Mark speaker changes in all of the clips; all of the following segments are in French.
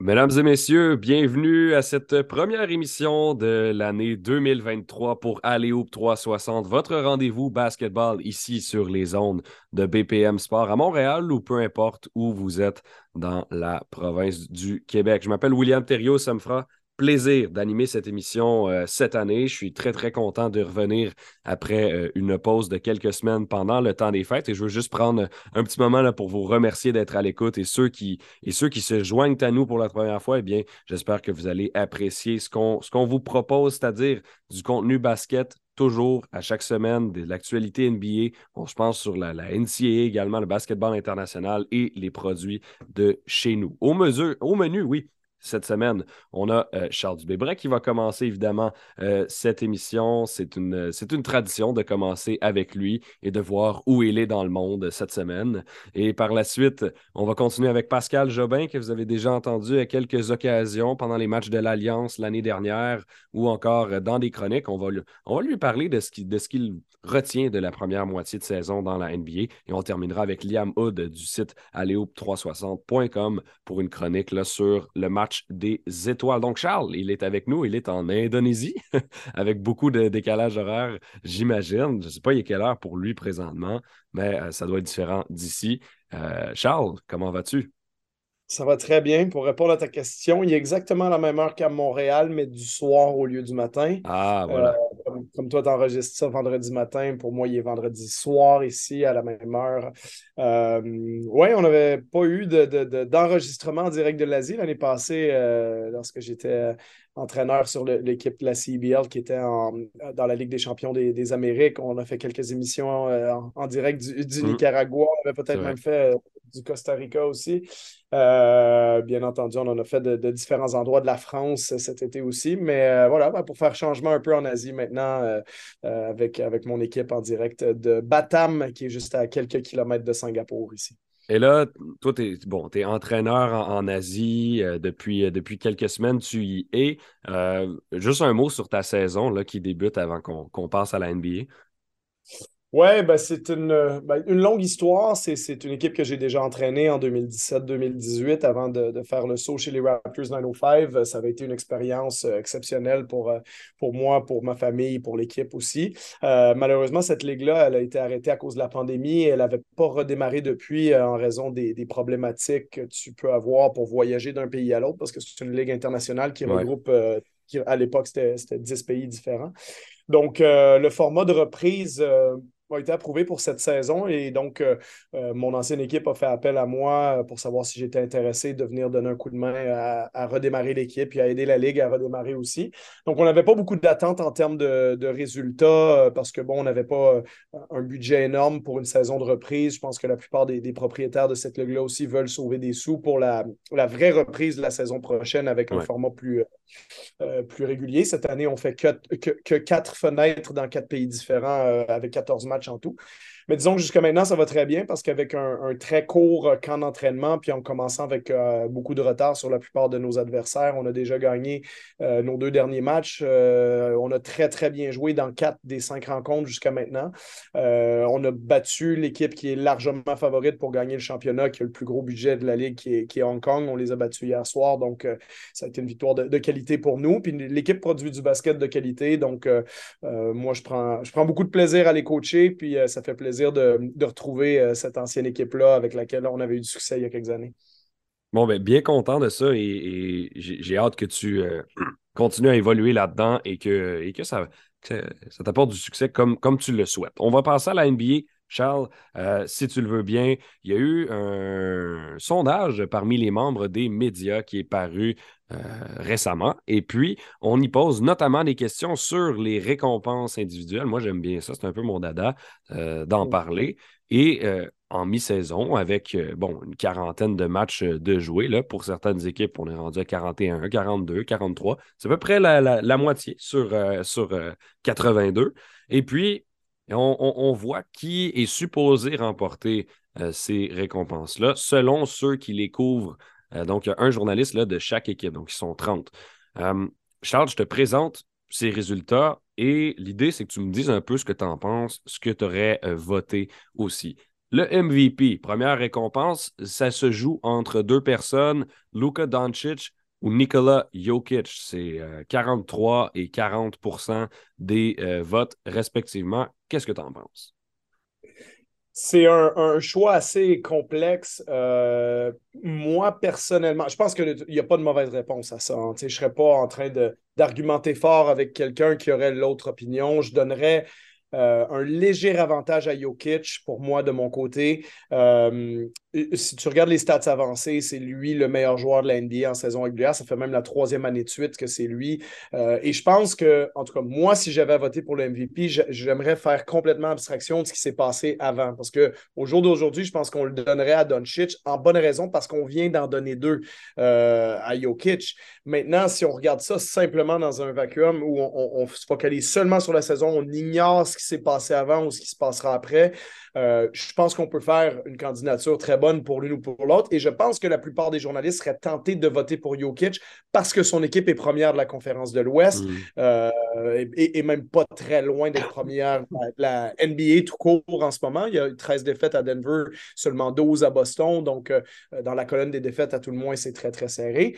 Speaker 1: Mesdames et messieurs, bienvenue à cette première émission de l'année 2023 pour Alléoop 360, votre rendez-vous basketball ici sur les ondes de BPM Sport à Montréal ou peu importe où vous êtes dans la province du Québec. Je m'appelle William Thériault, ça me fera plaisir d'animer cette émission euh, cette année. Je suis très, très content de revenir après euh, une pause de quelques semaines pendant le temps des fêtes. Et je veux juste prendre un petit moment là, pour vous remercier d'être à l'écoute. Et ceux, qui, et ceux qui se joignent à nous pour la première fois, eh bien, j'espère que vous allez apprécier ce qu'on, vous propose, c'est-à-dire du contenu basket toujours à chaque semaine de l'actualité NBA. On se pense sur la, NCAA également, le basketball international et les produits de chez nous. Au menu, oui, cette semaine. On a euh, Charles Dubébret qui va commencer évidemment euh, cette émission. C'est une, c'est une tradition de commencer avec lui et de voir où il est dans le monde cette semaine. Et par la suite, on va continuer avec Pascal Jobin, que vous avez déjà entendu à quelques occasions pendant les matchs de l'Alliance l'année dernière ou encore dans des chroniques. On va, lui, on va lui parler de ce, qui, de ce qu'il retient de la première moitié de saison dans la NBA. Et on terminera avec Liam Hood du site aléop360.com pour une chronique là, sur le match des étoiles. Donc, Charles, il est avec nous, il est en Indonésie, avec beaucoup de décalage horaire, j'imagine. Je ne sais pas il est quelle heure pour lui présentement, mais euh, ça doit être différent d'ici. Euh, Charles, comment vas-tu?
Speaker 2: Ça va très bien. Pour répondre à ta question, il est exactement la même heure qu'à Montréal, mais du soir au lieu du matin.
Speaker 1: Ah, voilà.
Speaker 2: Euh, comme, toi, tu enregistres ça vendredi matin. Pour moi, il est vendredi soir ici à la même heure. Euh, oui, on n'avait pas eu d'enregistrement de, de, en direct de l'Asie l'année passée euh, lorsque j'étais entraîneur sur l'équipe de la CBL qui était dans la Ligue des champions des, Amériques. On a fait quelques émissions en, direct du, mm. Nicaragua. On avait peut-être même fait du Costa Rica aussi. Euh, bien entendu, on en a fait de, différents endroits de la France cet été aussi. Mais euh, voilà, ben, pour faire changement un peu en Asie maintenant, euh, avec, avec mon équipe en direct de Batam, qui est juste à quelques kilomètres de Singapour ici.
Speaker 1: Et là, toi, tu es, bon, entraîneur en, Asie depuis, depuis quelques semaines, tu y es. juste un mot sur ta saison là, qui débute avant qu'on passe à la NBA.
Speaker 2: Oui, ben c'est une, ben, une, longue histoire. C'est une équipe que j'ai déjà entraînée en 2017-2018 avant de, de, faire le saut chez les Raptors 905. Ça avait été une expérience euh, exceptionnelle pour, euh, pour moi, pour ma famille, pour l'équipe aussi. Euh, malheureusement, cette ligue-là, elle a été arrêtée à cause de la pandémie. Elle n'avait pas redémarré depuis en raison des, des, problématiques que tu peux avoir pour voyager d'un pays à l'autre parce que c'est une ligue internationale qui regroupe, qui, à l'époque, c'était 10 pays différents. Donc, le format de reprise a été approuvé pour cette saison et donc euh, euh, mon ancienne équipe a fait appel à moi pour savoir si j'étais intéressé de venir donner un coup de main à, redémarrer l'équipe et à aider la Ligue à redémarrer aussi. Donc on n'avait pas beaucoup d'attentes en termes de, résultats euh, parce que bon, on n'avait pas un budget énorme pour une saison de reprise. Je pense que la plupart des, propriétaires de cette Ligue-là aussi veulent sauver des sous pour la, la, vraie reprise de la saison prochaine avec un format plus, plus régulier. Cette année, on fait que, que, que, quatre fenêtres dans quatre pays différents avec 14 matchs en tout. Mais disons que jusqu'à maintenant, ça va très bien parce qu'avec un, très court euh, camp d'entraînement, puis en commençant avec euh, beaucoup de retard sur la plupart de nos adversaires, on a déjà gagné euh, nos deux derniers matchs. on a très, très bien joué dans quatre des cinq rencontres jusqu'à maintenant. on a battu l'équipe qui est largement favorite pour gagner le championnat, qui a le plus gros budget de la Ligue, qui est, Hong Kong. On les a battus hier soir, donc ça a été une victoire de, qualité pour nous. Puis l'équipe produit du basket de qualité, donc moi, je prends, je prends beaucoup de plaisir à les coacher, puis ça fait plaisir de, retrouver euh, cette ancienne équipe-là avec laquelle on avait eu du succès il y a quelques années.
Speaker 1: Bon, ben, bien content de ça et, j'ai hâte que tu euh, continues à évoluer là-dedans et que, ça t'apporte du succès comme, comme tu le souhaites. On va passer à la NBA. Charles, euh, si tu le veux bien, il y a eu un sondage parmi les membres des médias qui est paru euh, récemment. Et puis, on y pose notamment des questions sur les récompenses individuelles. Moi, j'aime bien ça, c'est un peu mon dada euh, d'en parler. Et en mi-saison, avec bon, une quarantaine de matchs de jouer, là, pour certaines équipes, on est rendu à 41, 42, 43. C'est à peu près la, moitié sur, sur 82. Et puis, on, voit qui est supposé remporter euh, ces récompenses-là selon ceux qui les couvrent. Euh, donc, il y a un journaliste de chaque équipe, donc ils sont 30. Euh, Charles, je te présente ces résultats et l'idée, c'est que tu me dises un peu ce que tu en penses, ce que tu aurais voté aussi. Le MVP, première récompense, ça se joue entre deux personnes, Luka Doncic ou Nikola Jokic. C'est 43 et 40% des votes respectivement. Qu'est-ce que tu en penses?
Speaker 2: C'est un, choix assez complexe. Euh, moi, personnellement, je pense qu'il n'y a pas de mauvaise réponse à ça. Hein. Je ne serais pas en train d'argumenter fort avec quelqu'un qui aurait l'autre opinion. Je donnerais euh, un léger avantage à Jokic pour moi de mon côté. Euh, si tu regardes les stats avancées, c'est lui le meilleur joueur de la NBA en saison régulière. Ça fait même la troisième année de suite que c'est lui. Euh, et je pense que, en tout cas, moi, si j'avais voté pour le MVP, j'aimerais faire complètement abstraction de ce qui s'est passé avant. Parce qu'au jour d'aujourd'hui, je pense qu'on le donnerait à Doncic en bonne raison parce qu'on vient d'en donner deux à Jokic. Maintenant, si on regarde ça simplement dans un vacuum où on, on se focalise seulement sur la saison, on ignore ce qui s'est passé avant ou ce qui se passera après. Euh, je pense qu'on peut faire une candidature très bonne pour l'une ou pour l'autre. Et je pense que la plupart des journalistes seraient tentés de voter pour Jokic parce que son équipe est première de la conférence de l'Ouest mm. euh, et, même pas très loin d'être première la, la NBA tout court en ce moment. Il y a 13 défaites à Denver, seulement 12 à Boston. Donc, euh, dans la colonne des défaites, à tout le moins, c'est très, très serré.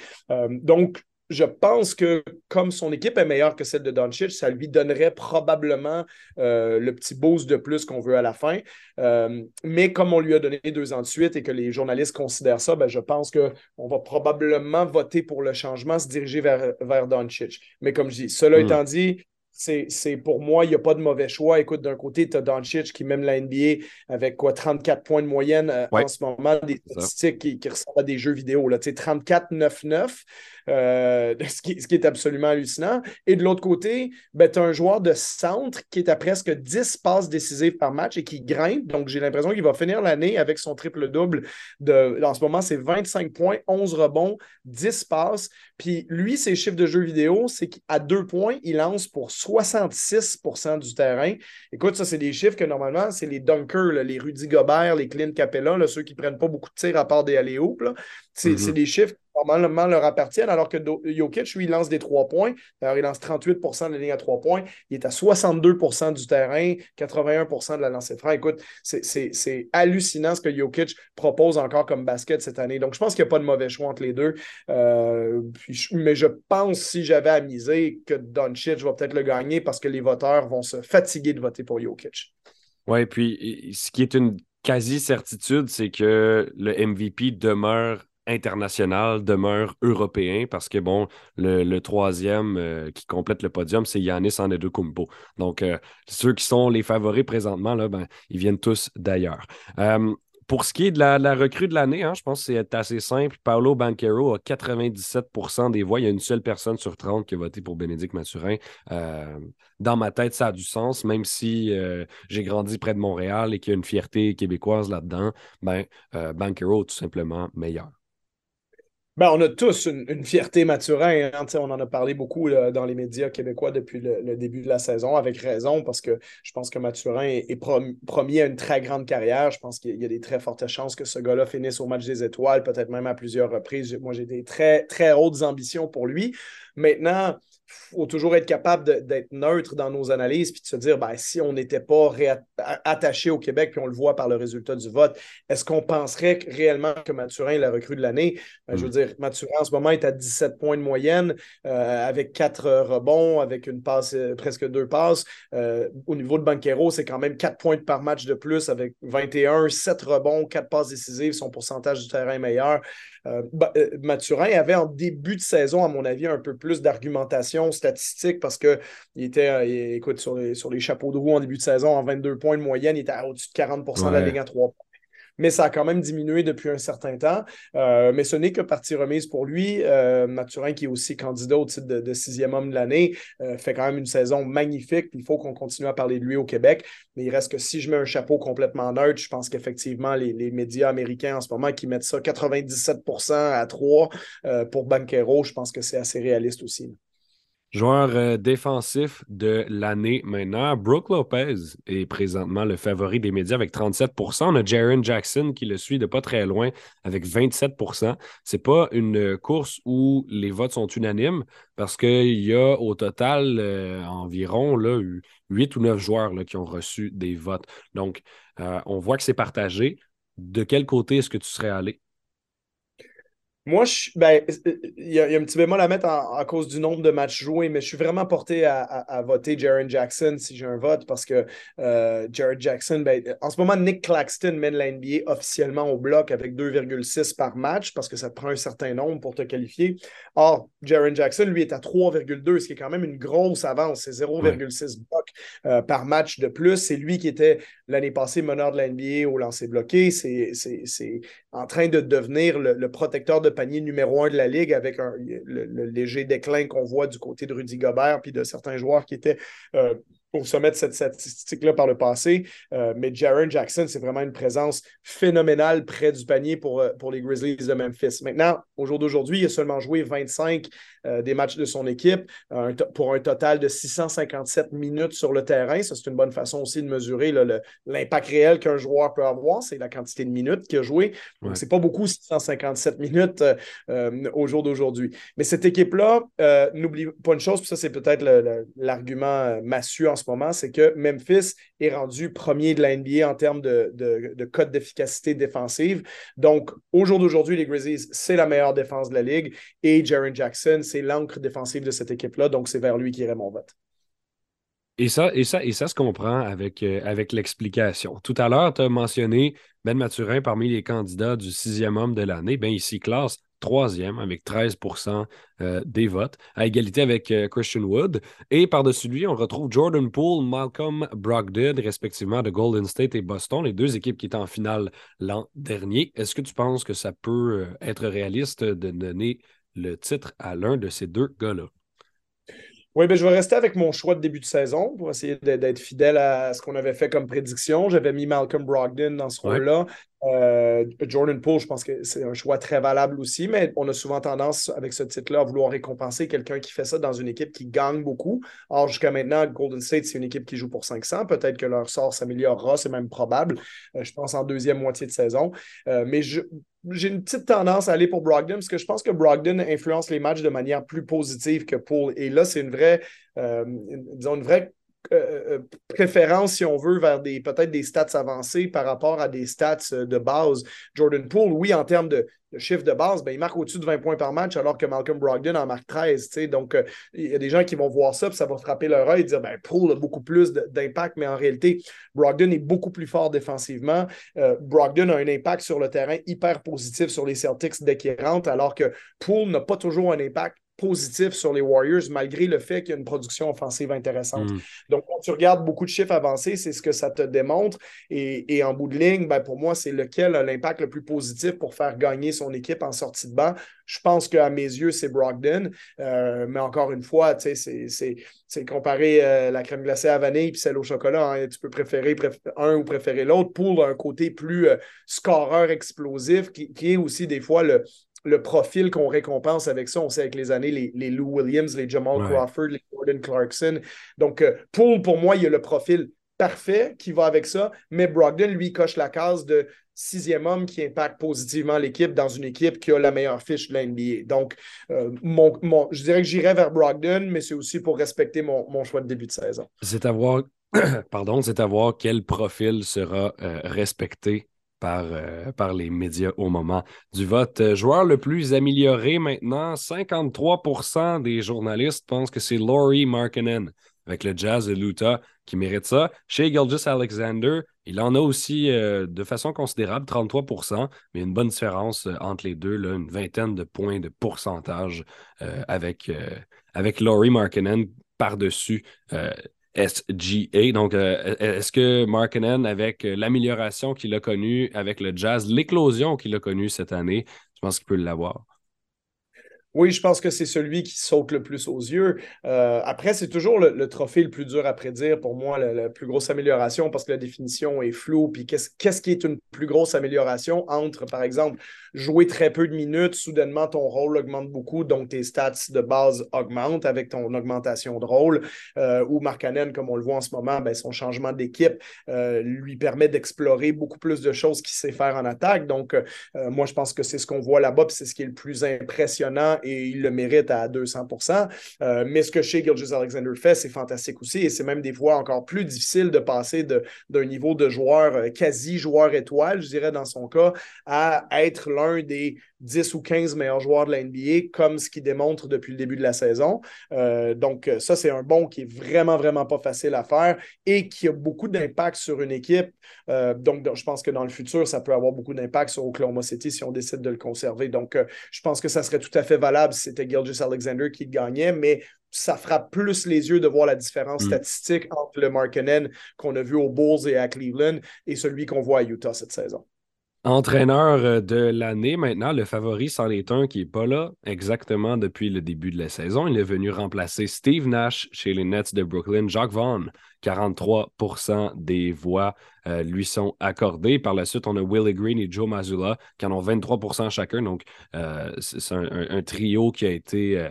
Speaker 2: donc, je pense que comme son équipe est meilleure que celle de Doncic, ça lui donnerait probablement euh, le petit boost de plus qu'on veut à la fin. Euh, mais comme on lui a donné deux ans de suite et que les journalistes considèrent ça, ben, je pense qu'on va probablement voter pour le changement, se diriger vers, vers Doncic. Mais comme je dis, cela hmm. étant dit, c'est pour moi, il n'y a pas de mauvais choix. Écoute, d'un côté, tu as Doncic qui, même la NBA, avec quoi, 34 points de moyenne euh, en ce moment, des statistiques qui, qui, ressemblent à des jeux vidéo. 34-9-9. Euh, ce, qui, est absolument hallucinant. Et de l'autre côté, ben, tu as un joueur de centre qui est à presque 10 passes décisives par match et qui grimpe. Donc, j'ai l'impression qu'il va finir l'année avec son triple-double. En ce moment, c'est 25 points, 11 rebonds, 10 passes. Puis lui, ses chiffres de jeux vidéo, c'est qu'à deux points, il lance pour 66% du terrain. Écoute, ça, c'est des chiffres que normalement, c'est les dunkers, les Rudy Gobert, les Clint Capella, ceux qui ne prennent pas beaucoup de tirs à part des alley C'est mm-hmm. des chiffres normalement leur appartiennent, alors que Jokic, lui, il lance des trois points. Alors, il lance 38% de la ligne à trois points. Il est à 62% du terrain, 81% de la lancée franc. Écoute, c'est hallucinant ce que Jokic propose encore comme basket cette année. Donc, je pense qu'il n'y a pas de mauvais choix entre les deux. Euh, mais je pense, si j'avais à miser, que Doncic va peut-être le gagner parce que les voteurs vont se fatiguer de voter pour Jokic.
Speaker 1: Oui, puis ce qui est une quasi-certitude, c'est que le MVP demeure international demeure européen parce que, bon, le, troisième euh, qui complète le podium, c'est Yanis Antetokounmpo. Donc, euh, ceux qui sont les favoris présentement, là, ben, ils viennent tous d'ailleurs. Euh, pour ce qui est de la, recrue de l'année, hein, je pense que c'est assez simple. Paolo Banquero a 97% des voix. Il y a une seule personne sur 30 qui a voté pour Bénédicte Mathurin. dans ma tête, ça a du sens, même si j'ai grandi près de Montréal et qu'il y a une fierté québécoise là-dedans. Ben, Banquero tout simplement meilleur.
Speaker 2: Ben, on a tous une, fierté Mathurin. Hein, on en a parlé beaucoup dans les médias québécois depuis le, début de la saison, avec raison, parce que je pense que Mathurin est, promis à une très grande carrière. Je pense qu'il y a des très fortes chances que ce gars-là finisse au match des étoiles, peut-être même à plusieurs reprises. Moi, j'ai des très, très hautes ambitions pour lui. Maintenant, faut toujours être capable d'être neutre dans nos analyses puis de se dire ben, si on n'était pas attaché au Québec, puis on le voit par le résultat du vote, est-ce qu'on penserait réellement que Mathurin est la recrue de l'année? Ben, je veux mm. dire, Mathurin en ce moment est à 17 points de moyenne euh, avec quatre rebonds, avec une passe, euh, presque deux passes. Euh, au niveau de Banquero, c'est quand même 4 points par match de plus avec 21, 7 rebonds, 4 passes décisives, son pourcentage du terrain est meilleur. Mathurin avait en début de saison, à mon avis, un peu plus d'argumentation statistiques parce qu'il était, euh, écoute, sur les, sur les chapeaux de roue en début de saison, en 22 points de moyenne, il était au-dessus de 40% de la ligne à 3 points mais ça a quand même diminué depuis un certain temps. Euh, mais ce n'est que partie remise pour lui. Euh, Mathurin, qui est aussi candidat au titre de, sixième homme de l'année, fait quand même une saison magnifique. Il faut qu'on continue à parler de lui au Québec. Mais il reste que si je mets un chapeau complètement neutre, je pense qu'effectivement, les, les, médias américains en ce moment qui mettent ça 97 à 3 pour Banquero, je pense que c'est assez réaliste aussi.
Speaker 1: Joueur euh, défensif de l'année maintenant, Brooke Lopez est présentement le favori des médias avec 37% On a Jaron Jackson qui le suit de pas très loin avec 27% C'est pas une course où les votes sont unanimes parce qu'il y a au total euh, environ là, 8 ou 9 joueurs qui ont reçu des votes. Donc, euh, on voit que c'est partagé. De quel côté est-ce que tu serais allé?
Speaker 2: Moi, ben, il y, a un petit bémol à mettre à cause du nombre de matchs joués, mais je suis vraiment porté à, voter Jaron Jackson si j'ai un vote parce que euh, Jaron Jackson, ben, en ce moment, Nick Claxton mène la NBA officiellement au bloc avec 2,6 par match parce que ça te prend un certain nombre pour te qualifier. Or, Jaron Jackson, lui, est à 3,2, ce qui est quand même une grosse avance. C'est 0,6 blocs euh, par match de plus. C'est lui qui était l'année passée meneur de la NBA au lancer bloqué. C'est en train de devenir le, le protecteur de panier numéro un de la Ligue avec le, léger déclin qu'on voit du côté de Rudy Gobert puis de certains joueurs qui étaient euh, au sommet de cette statistique-là par le passé. Euh, mais Jaron Jackson, c'est vraiment une présence phénoménale près du panier pour, euh, pour les Grizzlies de Memphis. Maintenant, au jour d'aujourd'hui, il a seulement joué 25 euh, des matchs de son équipe pour un total de 657 minutes sur le terrain. Ça, c'est une bonne façon aussi de mesurer l'impact réel qu'un joueur peut avoir. C'est la quantité de minutes qu'il a joué. Donc, c'est pas beaucoup 657 minutes au jour d'aujourd'hui. Mais cette équipe-là, n'oublie pas une chose, puis ça, c'est peut-être l'argument massu en ce moment, c'est que Memphis est rendu premier de la NBA en termes de, de, code d'efficacité défensive. Donc, au jour d'aujourd'hui, les Grizzlies, c'est la meilleure défense de la ligue et Jaron Jackson, c'est l'encre défensive de cette équipe-là. Donc, c'est vers lui qui irait mon vote.
Speaker 1: Et ça, et ça, et ça se comprend avec, euh, l'explication. Tout à l'heure, tu as mentionné Ben Maturin parmi les candidats du sixième homme de l'année. Ben, ici, classe troisième avec 13% euh, des votes, à égalité avec euh, Christian Wood. Et par-dessus lui, on retrouve Jordan Poole, Malcolm Brogdon, respectivement de Golden State et Boston, les deux équipes qui étaient en finale l'an dernier. Est-ce que tu penses que ça peut euh, être réaliste de donner le titre à l'un de ces deux gars-là?
Speaker 2: Oui, ben, je vais rester avec mon choix de début de saison pour essayer d'être fidèle à ce qu'on avait fait comme prédiction. J'avais mis Malcolm Brogdon dans ce rôle-là. Euh, Jordan Poole, je pense que c'est un choix très valable aussi, mais on a souvent tendance avec ce titre-là à vouloir récompenser quelqu'un qui fait ça dans une équipe qui gagne beaucoup. Or, jusqu'à maintenant, Golden State, c'est une équipe qui joue pour 500. Peut-être que leur sort s'améliorera, c'est même probable, euh, je pense en deuxième moitié de saison. Euh, mais j'ai une petite tendance à aller pour Brogdon parce que je pense que Brogdon influence les matchs de manière plus positive que Poole. Et là, c'est une vraie, disons, une vraie euh, euh, préférence, si on veut, vers des peut-être des stats avancés par rapport à des stats euh, de base. Jordan Poole, oui, en termes de, chiffre de base, ben, il marque au-dessus de 20 points par match, alors que Malcolm Brogdon en marque 13. Donc, il y a des gens qui vont voir ça, puis ça va frapper leur œil et dire ben, Poole a beaucoup plus d'impact, mais en réalité, Brogdon est beaucoup plus fort défensivement. Brogdon a un impact sur le terrain hyper positif sur les Celtics dès qu'il rentre, alors que Poole n'a pas toujours un impact positif sur les Warriors, malgré le fait qu'il y a une production offensive intéressante. Hmm. Donc, quand tu regardes beaucoup de chiffres avancés, c'est ce que ça te démontre. Et, en bout de ligne, ben, pour moi, c'est lequel a l'impact le plus positif pour faire gagner son équipe en sortie de banc? Je pense qu'à mes yeux, c'est Brogdon. Euh, mais encore une fois, c'est comparer euh, la crème glacée à vanille puis celle au chocolat. Hein. Tu peux préférer un ou préférer l'autre pour un côté plus euh, scoreur explosif qui, qui, est aussi des fois le, le profil qu'on récompense avec ça. On sait avec les années, les, Lou Williams, les Jamal Crawford, les Gordon Clarkson. Donc, euh, Poole, pour moi, il y a le profil parfait qui va avec ça, mais Brogdon, lui, coche la case de sixième homme qui impacte positivement l'équipe dans une équipe qui a la meilleure fiche de la NBA. Donc, euh, mon, je dirais que j'irai vers Brogdon, mais c'est aussi pour respecter mon, choix de début de saison.
Speaker 1: C'est à voir, pardon, c'est à voir quel profil sera euh, respecté par, euh, par les médias au moment du vote. Euh, joueur le plus amélioré maintenant, 53% des journalistes pensent que c'est Laurie Markkinen avec le Jazz de l'Utah qui mérite ça. Chez Gilgis Alexander, il en a aussi euh, de façon considérable, 33% mais une bonne différence entre les deux, une vingtaine de points de pourcentage avec, avec Laurie Markkinen par-dessus SGA. Donc, euh, est-ce que Markinen, avec l'amélioration qu'il a connue avec le Jazz, l'éclosion qu'il a connue cette année, je pense qu'il peut l'avoir?
Speaker 2: Oui, je pense que c'est celui qui saute le plus aux yeux. Euh, après, c'est toujours le, trophée le plus dur à prédire pour moi, la, plus grosse amélioration, parce que la définition est floue. Puis qu'est-ce qui est une plus grosse amélioration entre, par exemple, jouer très peu de minutes, soudainement ton rôle augmente beaucoup, donc tes stats de base augmentent avec ton augmentation de rôle, euh, ou Markkanen, comme on le voit en ce moment, ben, son changement d'équipe euh, lui permet d'explorer beaucoup plus de choses qu'il sait faire en attaque. Donc, euh, moi, je pense que c'est ce qu'on voit là-bas, c'est ce qui est le plus impressionnant et il le mérite à 200% Mais ce que chez Gilgis Alexander fait, c'est fantastique aussi et c'est même des fois encore plus difficile de passer d'un niveau de joueur quasi joueur étoile, je dirais dans son cas, à être l'un des 10 ou 15 meilleurs joueurs de la NBA, comme ce qu'il démontre depuis le début de la saison. Euh, donc, ça, c'est un bon qui est vraiment, vraiment pas facile à faire et qui a beaucoup d'impact sur une équipe. Euh, donc, je pense que dans le futur, ça peut avoir beaucoup d'impact sur Oklahoma City si on décide de le conserver. Donc, euh, je pense que ça serait tout à fait valable si c'était Gilgis Alexander qui gagnait, mais ça frappe plus les yeux de voir la différence mm. statistique entre le Markkanen qu'on a vu aux Bulls et à Cleveland et celui qu'on voit à Utah cette saison.
Speaker 1: Entraîneur euh, de l'année maintenant, le favori c'en est un qui n'est pas là exactement depuis le début de la saison. Il est venu remplacer Steve Nash chez les Nets de Brooklyn. Jacques Vaughn, 43% des voix euh, lui sont accordées. Par la suite, on a Willie Green et Joe Mazzulla qui en ont 23% chacun. Donc, euh, c'est un, trio qui a, été,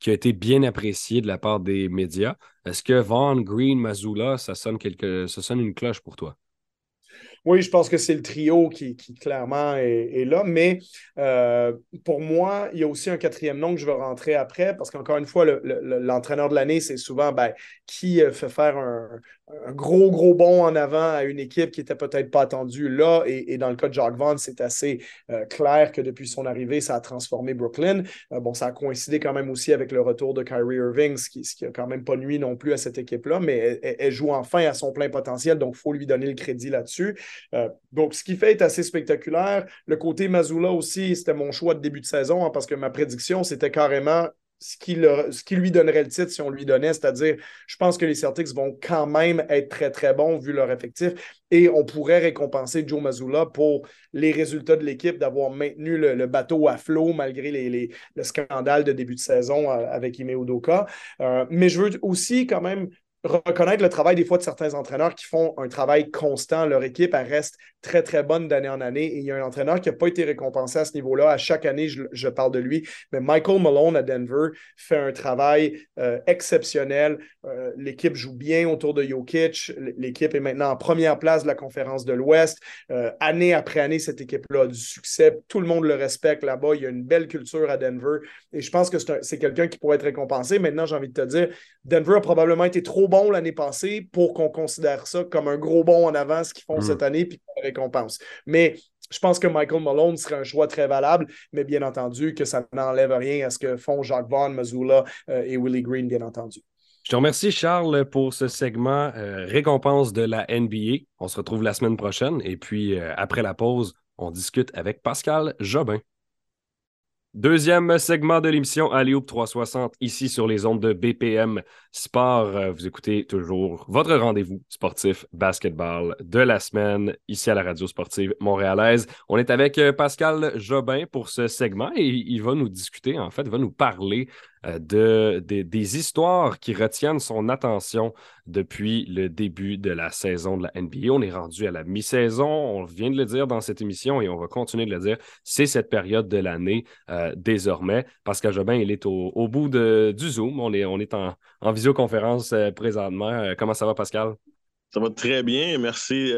Speaker 1: qui a été bien apprécié de la part des médias. Est-ce que Vaughn, Green, Mazzulla, ça sonne, quelque, ça sonne une cloche pour toi?
Speaker 2: Oui, je pense que c'est le trio qui, clairement est, là, mais euh, pour moi, il y a aussi un quatrième nom que je veux rentrer après, parce qu'encore une fois, l'entraîneur de l'année, c'est souvent ben, qui euh, fait faire un, gros, gros bond en avant à une équipe qui n'était peut-être pas attendue là. Et, dans le cas de Jacques Vaughn, c'est assez euh, clair que depuis son arrivée, ça a transformé Brooklyn. bon, ça a coïncidé quand même aussi avec le retour de Kyrie Irving, ce qui, n'a quand même pas nuit non plus à cette équipe-là, mais elle, elle, joue enfin à son plein potentiel, donc il faut lui donner le crédit là-dessus. Euh, donc, ce qui fait est assez spectaculaire. Le côté Mazula aussi, c'était mon choix de début de saison hein, parce que ma prédiction, c'était carrément ce qui, ce qui, lui donnerait le titre si on lui donnait, c'est-à-dire, je pense que les Celtics vont quand même être très, très bons vu leur effectif et on pourrait récompenser Joe Mazzulla pour les résultats de l'équipe, d'avoir maintenu le, bateau à flot malgré les, le scandale de début de saison euh, avec Ime Udoka. Euh, mais je veux aussi quand même reconnaître le travail des fois de certains entraîneurs qui font un travail constant. Leur équipe, reste très, très bonne d'année en année. Et il y a un entraîneur qui n'a pas été récompensé à ce niveau-là. À chaque année, je, parle de lui. Mais Michael Malone à Denver fait un travail euh, exceptionnel. Euh, l'équipe joue bien autour de Jokic. L'équipe est maintenant en première place de la conférence de l'Ouest. Euh, année après année, cette équipe-là a du succès. Tout le monde le respecte là-bas. Il y a une belle culture à Denver. Et je pense que c'est quelqu'un qui pourrait être récompensé. Maintenant, j'ai envie de te dire, Denver a probablement été trop bon l'année passée pour qu'on considère ça comme un gros bon en avant, ce qu'ils font mm. cette année, puis qu'on récompense. Mais je pense que Michael Malone serait un choix très valable, mais bien entendu que ça n'enlève rien à ce que font Jacques Vaughn, Mazula euh, et Willie Green, bien entendu.
Speaker 1: Je te remercie, Charles, pour ce segment euh, récompense de la NBA. On se retrouve la semaine prochaine et puis euh, après la pause, on discute avec Pascal Jobin. Deuxième segment de l'émission Alley 360, ici sur les ondes de BPM Sport. Euh, vous écoutez toujours votre rendez-vous sportif basketball de la semaine, ici à la radio sportive montréalaise. On est avec euh, Pascal Jobin pour ce segment et il va nous discuter, en fait, va nous parler euh, de, des histoires qui retiennent son attention depuis le début de la saison de la NBA. On est rendu à la mi-saison, on vient de le dire dans cette émission et on va continuer de le dire. C'est cette période de l'année euh, désormais. Pascal Jobin, il est au, bout du Zoom. On est, en visioconférence euh, présentement. comment ça va, Pascal?
Speaker 3: Ça va très bien. Merci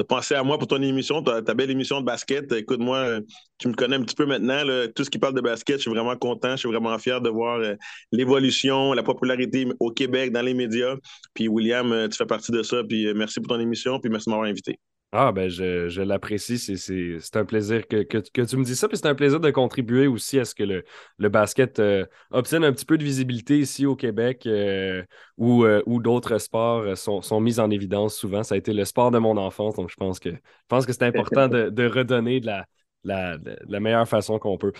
Speaker 3: de penser à moi pour ton émission, ta, belle émission de basket. Écoute-moi, tu me connais un petit peu maintenant. tout ce qui parle de basket, je suis vraiment content, je suis vraiment fier de voir euh, l'évolution, la popularité au Québec, dans les médias. Puis William, euh, tu fais partie de ça. Puis euh, merci pour ton émission, puis merci de m'avoir invité.
Speaker 1: Ah, ben, je, l'apprécie. C'est un plaisir que, tu me dis ça. Puis c'est un plaisir de contribuer aussi à ce que le, basket euh, obtienne un petit peu de visibilité ici au Québec euh, où, euh, d'autres sports sont, mis en évidence souvent. Ça a été le sport de mon enfance. Donc, je pense que, je pense que c'est important de, redonner de la, la, meilleure façon qu'on peut.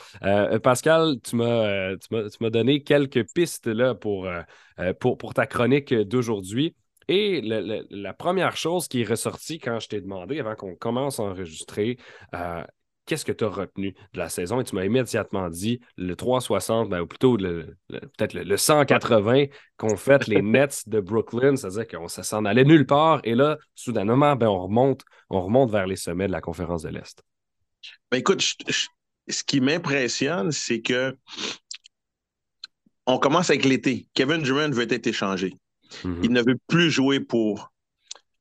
Speaker 1: Pascal, tu m'as donné quelques pistes là, pour, pour, pour ta chronique d'aujourd'hui. Et la première chose qui est ressortie quand je t'ai demandé, avant qu'on commence à enregistrer, euh, qu'est-ce que tu as retenu de la saison? Et tu m'as immédiatement dit le 360, ben, ou plutôt peut-être le, 180 qu'ont fait les Nets de Brooklyn, c'est-à-dire qu'on s'en allait nulle part. Et là, soudainement, ben, on, remonte, on remonte vers les sommets de la conférence de l'Est.
Speaker 3: Ben, écoute, ce qui m'impressionne, c'est que on commence avec l'été. Kevin Durant veut être échangé. Mm-hmm. Il ne veut plus jouer pour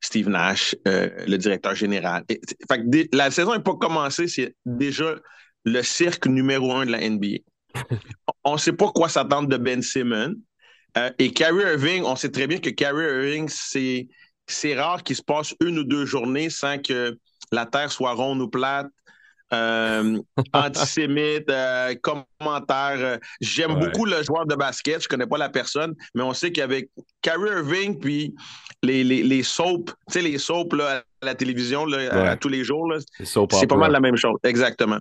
Speaker 3: Steve Nash, euh, le directeur général. la saison n'est pas commencée, c'est déjà le cirque numéro un de la NBA. on ne sait pas quoi s'attendre de Ben Simmons. Euh, et Kyrie Irving, on sait très bien que Kyrie Irving, c'est rare qu'il se passe une ou deux journées sans que la Terre soit ronde ou plate, euh, antisémite, euh, commentaire. Euh, j'aime beaucoup le joueur de basket. Je connais pas la personne, mais on sait qu'avec Kyrie Irving, puis les, les, les soaps, tu sais, les soaps à la télévision à, tous les jours, c'est pas mal la même chose. Exactement.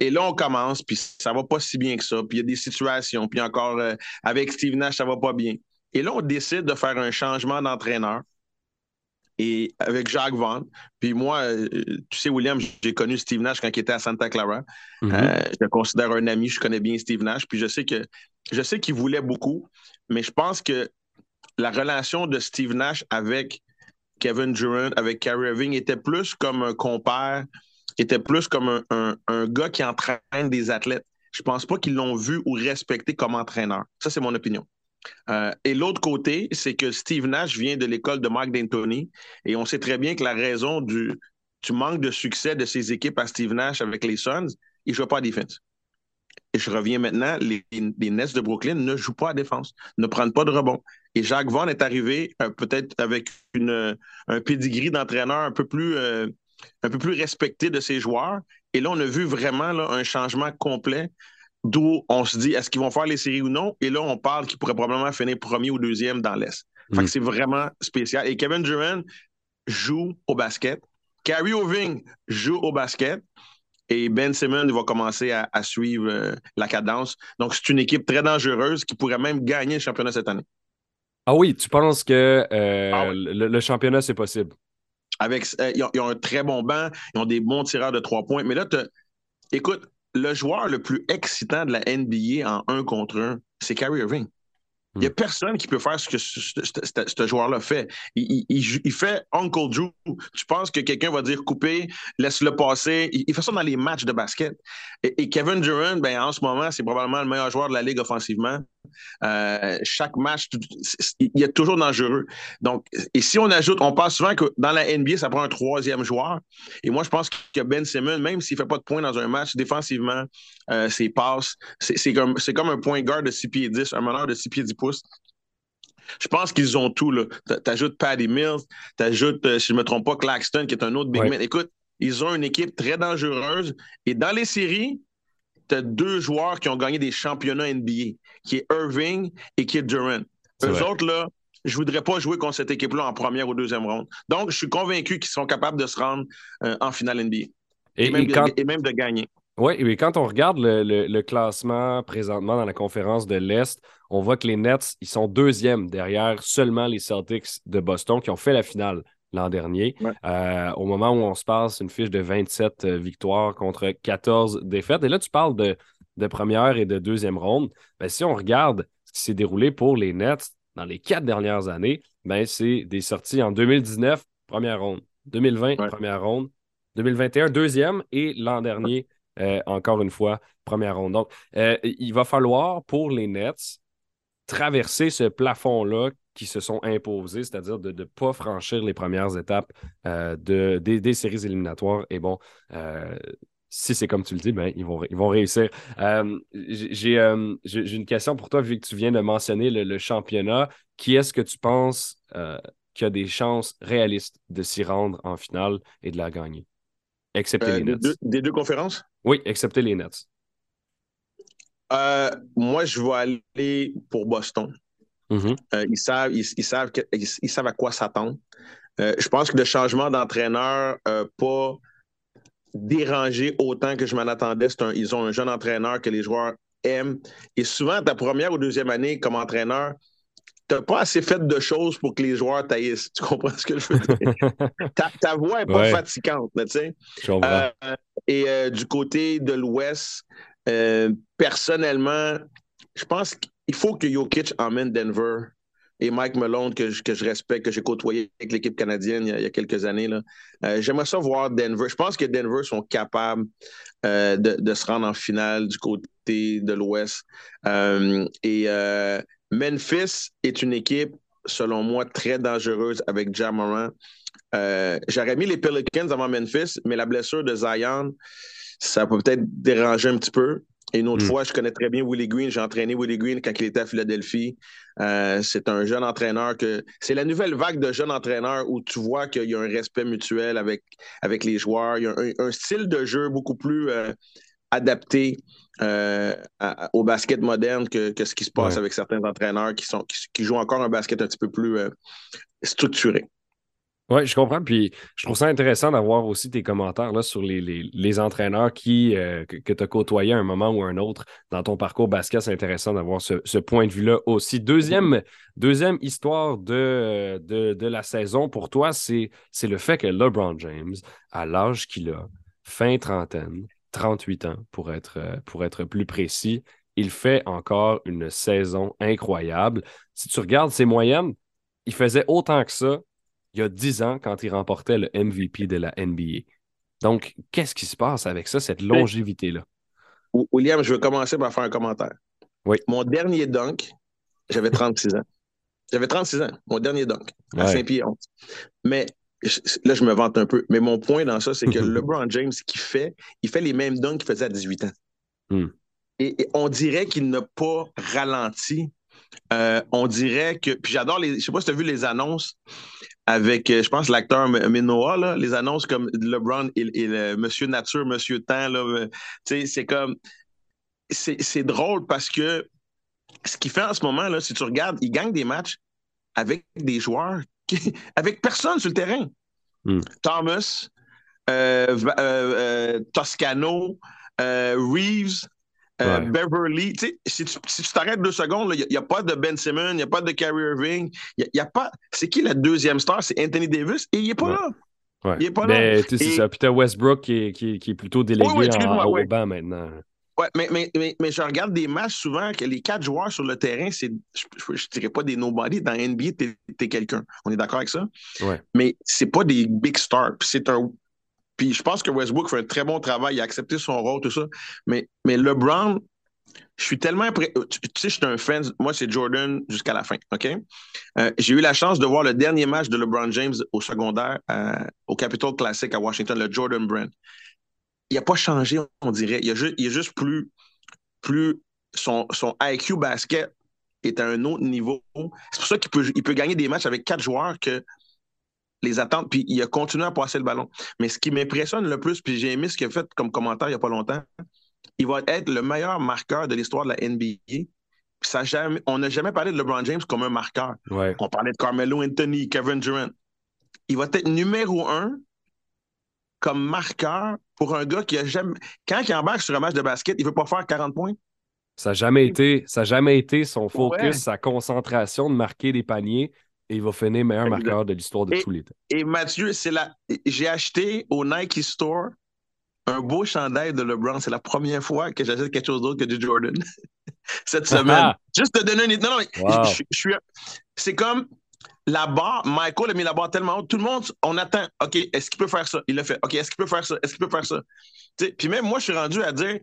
Speaker 3: et là, on commence, puis ça va pas si bien que ça. Puis il y a des situations, puis encore avec Steve Nash, ça va pas bien. Et là, on décide de faire un changement d'entraîneur et avec Jacques Vaughn. Puis moi, euh, tu sais, William, j'ai connu Steve Nash quand il était à Santa Clara. Mm-hmm. Euh, je le considère un ami, je connais bien Steve Nash. Puis je sais que je sais qu'il voulait beaucoup, mais je pense que la relation de Steve Nash avec Kevin Durant, avec Kyrie Irving, était plus comme un compère, était plus comme un, un gars qui entraîne des athlètes. Je pense pas qu'ils l'ont vu ou respecté comme entraîneur. Ça, c'est mon opinion. Euh, et l'autre côté, c'est que Steve Nash vient de l'école de Mike D'Antoni et on sait très bien que la raison du, manque de succès de ses équipes à Steve Nash avec les Suns, il ne joue pas à défense. Et je reviens maintenant, les, Nets de Brooklyn ne jouent pas à défense, ne prennent pas de rebond. Et Jacques Vaughn est arrivé euh, peut-être avec un pedigree d'entraîneur euh, un peu plus respecté de ses joueurs. Et là, on a vu vraiment un changement complet d'où on se dit est-ce qu'ils vont faire les séries ou non? Et là, on parle qu'ils pourraient probablement finir premier ou deuxième dans l'Est. Fait que mm. c'est vraiment spécial. Et Kevin Durant joue au basket. Kyrie Irving joue au basket. Et Ben Simmons va commencer à, suivre euh, la cadence. Donc, c'est une équipe très dangereuse qui pourrait même gagner le championnat cette année.
Speaker 1: Ah oui, tu penses que euh, ah le, championnat, c'est possible?
Speaker 3: Avec, euh, ils, ont, un très bon banc, ils ont des bons tireurs de trois points. Mais là, écoute, le joueur le plus excitant de la NBA en un contre un, c'est Kyrie Irving. Il n'y a hmm. personne qui peut faire ce que ce, joueur-là fait. Il, fait Uncle Drew. Tu penses que quelqu'un va dire couper, laisse-le passer. Il, fait ça dans les matchs de basket. Et, Kevin Durant, ben, en ce moment, c'est probablement le meilleur joueur de la Ligue offensivement. Euh, chaque match, il est toujours dangereux. Donc, et si on ajoute, on pense souvent que dans la NBA, ça prend un troisième joueur. Et moi, je pense que Ben Simmons, même s'il ne fait pas de points dans un match, défensivement, euh, ses passes, c'est comme, comme un point guard de 6 pieds 10, un meneur de 6 pieds 10 pouces. Je pense qu'ils ont tout. Tu ajoutes Paddy Mills, tu ajoutes, euh, si je ne me trompe pas, Claxton, qui est un autre big man. Écoute, ils ont une équipe très dangereuse. Et dans les séries, as deux joueurs qui ont gagné des championnats NBA, qui est Irving et qui est Durant. Eux autres, là, je ne voudrais pas jouer contre cette équipe-là en première ou deuxième ronde. Donc, je suis convaincu qu'ils sont capables de se rendre euh, en finale NBA. Et, même, de gagner.
Speaker 1: Oui, et quand on regarde le, classement présentement dans la conférence de l'Est, on voit que les Nets, ils sont deuxièmes derrière seulement les Celtics de Boston qui ont fait la finale l'an dernier. Euh, au moment où on se passe, une fiche de 27 euh, victoires contre 14 défaites. Et là, tu parles de, de première et de deuxième ronde. Ben, si on regarde ce qui s'est déroulé pour les Nets dans les quatre dernières années, ben, c'est des sorties en 2019, première ronde. 2020, première ronde. 2021, deuxième. Et l'an dernier, euh, encore une fois, première ronde. Donc, il va falloir pour les Nets traverser ce plafond-là qui se sont imposés, c'est-à-dire de ne pas franchir les premières étapes euh, de, des, séries éliminatoires. Et bon, euh, si c'est comme tu le dis, ben, ils, vont, ils vont réussir. Euh, j'ai une question pour toi, vu que tu viens de mentionner le, championnat. Qui est-ce que tu penses qui a des chances réalistes de s'y rendre en finale et de la gagner? Excepté les Nets.
Speaker 3: des deux conférences?
Speaker 1: Oui, excepté les Nets.
Speaker 3: moi, je vais aller pour Boston. Mm-hmm. Euh, ils, savent, ils, savent ils, savent à quoi s'attendre. Euh, je pense que le changement d'entraîneur n'a pas dérangé autant que je m'en attendais. ils ont un jeune entraîneur que les joueurs aiment. Et souvent, ta première ou deuxième année comme entraîneur, n'as pas assez fait de choses pour que les joueurs taillissent. Tu comprends ce que je veux dire? ta, voix n'est pas fatigante, tu sais. Euh, et euh, du côté de l'Ouest, euh, personnellement, je pense qu'il faut que Jokic emmène Denver et Mike Malone, que je, respecte, que j'ai côtoyé avec l'équipe canadienne il y, a, quelques années. J'aimerais ça voir Denver. Je pense que Denver sont capables de, de, se rendre en finale du côté de l'Ouest. et Memphis est une équipe, selon moi, très dangereuse avec Jamoran. Euh, J'aurais mis les Pelicans avant Memphis, mais la blessure de Zion, ça peut peut-être déranger un petit peu. Et une autre hmm. fois, je connais très bien Willie Green. J'ai entraîné Willie Green quand il était à Philadelphie. Euh, c'est un jeune entraîneur que. C'est la nouvelle vague de jeunes entraîneurs où tu vois qu'il y a un respect mutuel avec, avec les joueurs. Il y a un, style de jeu beaucoup plus euh, adapté euh, au basket moderne que, ce qui se passe avec certains entraîneurs qui, sont, qui, jouent encore un basket un petit peu plus structuré.
Speaker 1: Oui, je comprends. Puis je trouve ça intéressant d'avoir aussi tes commentaires là, sur les, entraîneurs qui, euh, que, tu as côtoyé à un moment ou un autre dans ton parcours basket. C'est intéressant d'avoir ce, point de vue-là aussi. Deuxième, deuxième histoire de, de, de la saison pour toi, c'est le fait que LeBron James, à l'âge qu'il a, fin trentaine, 38 ans pour être, euh, pour être plus précis. Il fait encore une saison incroyable. Si tu regardes ses moyennes, il faisait autant que ça il y a 10 ans quand il remportait le MVP de la NBA. Donc, qu'est-ce qui se passe avec ça, cette longévité-là?
Speaker 3: William, je veux commencer par faire un commentaire.
Speaker 1: Oui.
Speaker 3: Mon dernier dunk, j'avais 36 ans. J'avais 36 ans, mon dernier dunk, à Saint-Pierre. Mais là, je me vante un peu, mais mon point dans ça, c'est que LeBron James, qui fait, il fait les mêmes dunks qu'il faisait à 18 ans. Hmm. Et, on dirait qu'il n'a pas ralenti. Euh, on dirait que. Puis j'adore les. Je sais pas si tu as vu les annonces avec, euh, je pense, l'acteur Minoa, les annonces comme LeBron et, Monsieur Nature, Monsieur Temps. Euh, c'est comme. C'est drôle parce que ce qu'il fait en ce moment, là, si tu regardes, il gagne des matchs avec des joueurs avec personne sur le terrain. Hmm. Thomas, euh, euh, euh, Toscano, Reeves, Beverly. Si tu t'arrêtes deux secondes, il n'y a, pas de Ben Simmons, il n'y a pas de Kyrie Irving. Y y a pas... C'est qui la deuxième star? C'est Anthony Davis et il n'est pas là. Il n'est pas
Speaker 1: là. C'est ça. Puis Westbrook qui est, qui, qui est plutôt délégué en, au banc maintenant.
Speaker 3: Ouais, mais, mais, mais, je regarde des matchs souvent que les quatre joueurs sur le terrain, c'est, je ne dirais pas des nobody. Dans NBA, tu es, quelqu'un. On est d'accord avec ça?
Speaker 1: Ouais.
Speaker 3: Mais c'est pas des big stars. c'est un. Puis je pense que Westbrook fait un très bon travail. Il a accepté son rôle, tout ça. Mais, mais LeBron, je suis tellement. Tu sais, je suis un fan. Moi, c'est Jordan jusqu'à la fin. OK? Euh, j'ai eu la chance de voir le dernier match de LeBron James au secondaire euh, au Capitol Classic à Washington, le Jordan Brand il n'a pas changé, on dirait. Il, a juste, est juste plus, plus son, son IQ basket est à un autre niveau. C'est pour ça qu'il peut, il peut gagner des matchs avec quatre joueurs que les attentes, puis il a continué à passer le ballon. Mais ce qui m'impressionne le plus, puis j'ai aimé ce qu'il a fait comme commentaire il n'y a pas longtemps, il va être le meilleur marqueur de l'histoire de la NBA. Ça jamais, on n'a jamais parlé de LeBron James comme un marqueur. On parlait de Carmelo Anthony, Kevin Durant. Il va être numéro un comme marqueur pour un gars qui a jamais. Quand il embarque sur un match de basket, il ne veut pas faire 40 points.
Speaker 1: Ça n'a jamais été, ça jamais été son focus, sa concentration de marquer des paniers. Et il va finir meilleur marqueur de l'histoire de tous les temps.
Speaker 3: Et Mathieu, c'est la... j'ai acheté au Nike Store un beau chandail de LeBron. C'est la première fois que j'achète quelque chose d'autre que du Jordan cette semaine. Juste te donner une. Non, non, je, suis. C'est comme la barre, Michael a mis la barre tellement haute, tout le monde, on attend, OK, est-ce qu'il peut faire ça? Il l'a fait. OK, est-ce qu'il peut faire ça? Est-ce qu'il peut faire ça? puis même moi, je suis rendu à dire,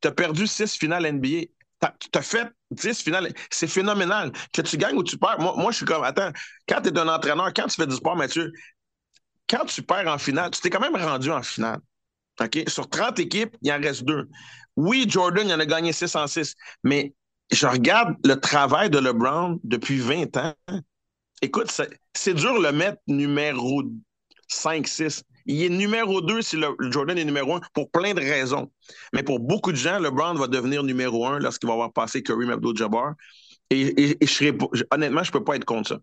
Speaker 3: tu as perdu six finales NBA. Tu as fait 10 finales. C'est phénoménal. Que tu gagnes ou tu perds. Moi, je suis comme, attends, quand tu es un entraîneur, quand tu fais du sport, Mathieu, quand tu perds en finale, tu t'es quand même rendu en finale. Sur 30 équipes, il en reste deux. Oui, Jordan, il en a gagné 6 en 6, mais je regarde le travail de LeBron depuis 20 ans écoute, c'est dur de le mettre numéro 5, 6. Il est numéro 2 si le, Jordan est numéro 1 pour plein de raisons. Mais pour beaucoup de gens, LeBron va devenir numéro 1 lorsqu'il va avoir passé Kareem Abdul-Jabbar. Et, je serais, honnêtement, je ne peux pas être contre ça.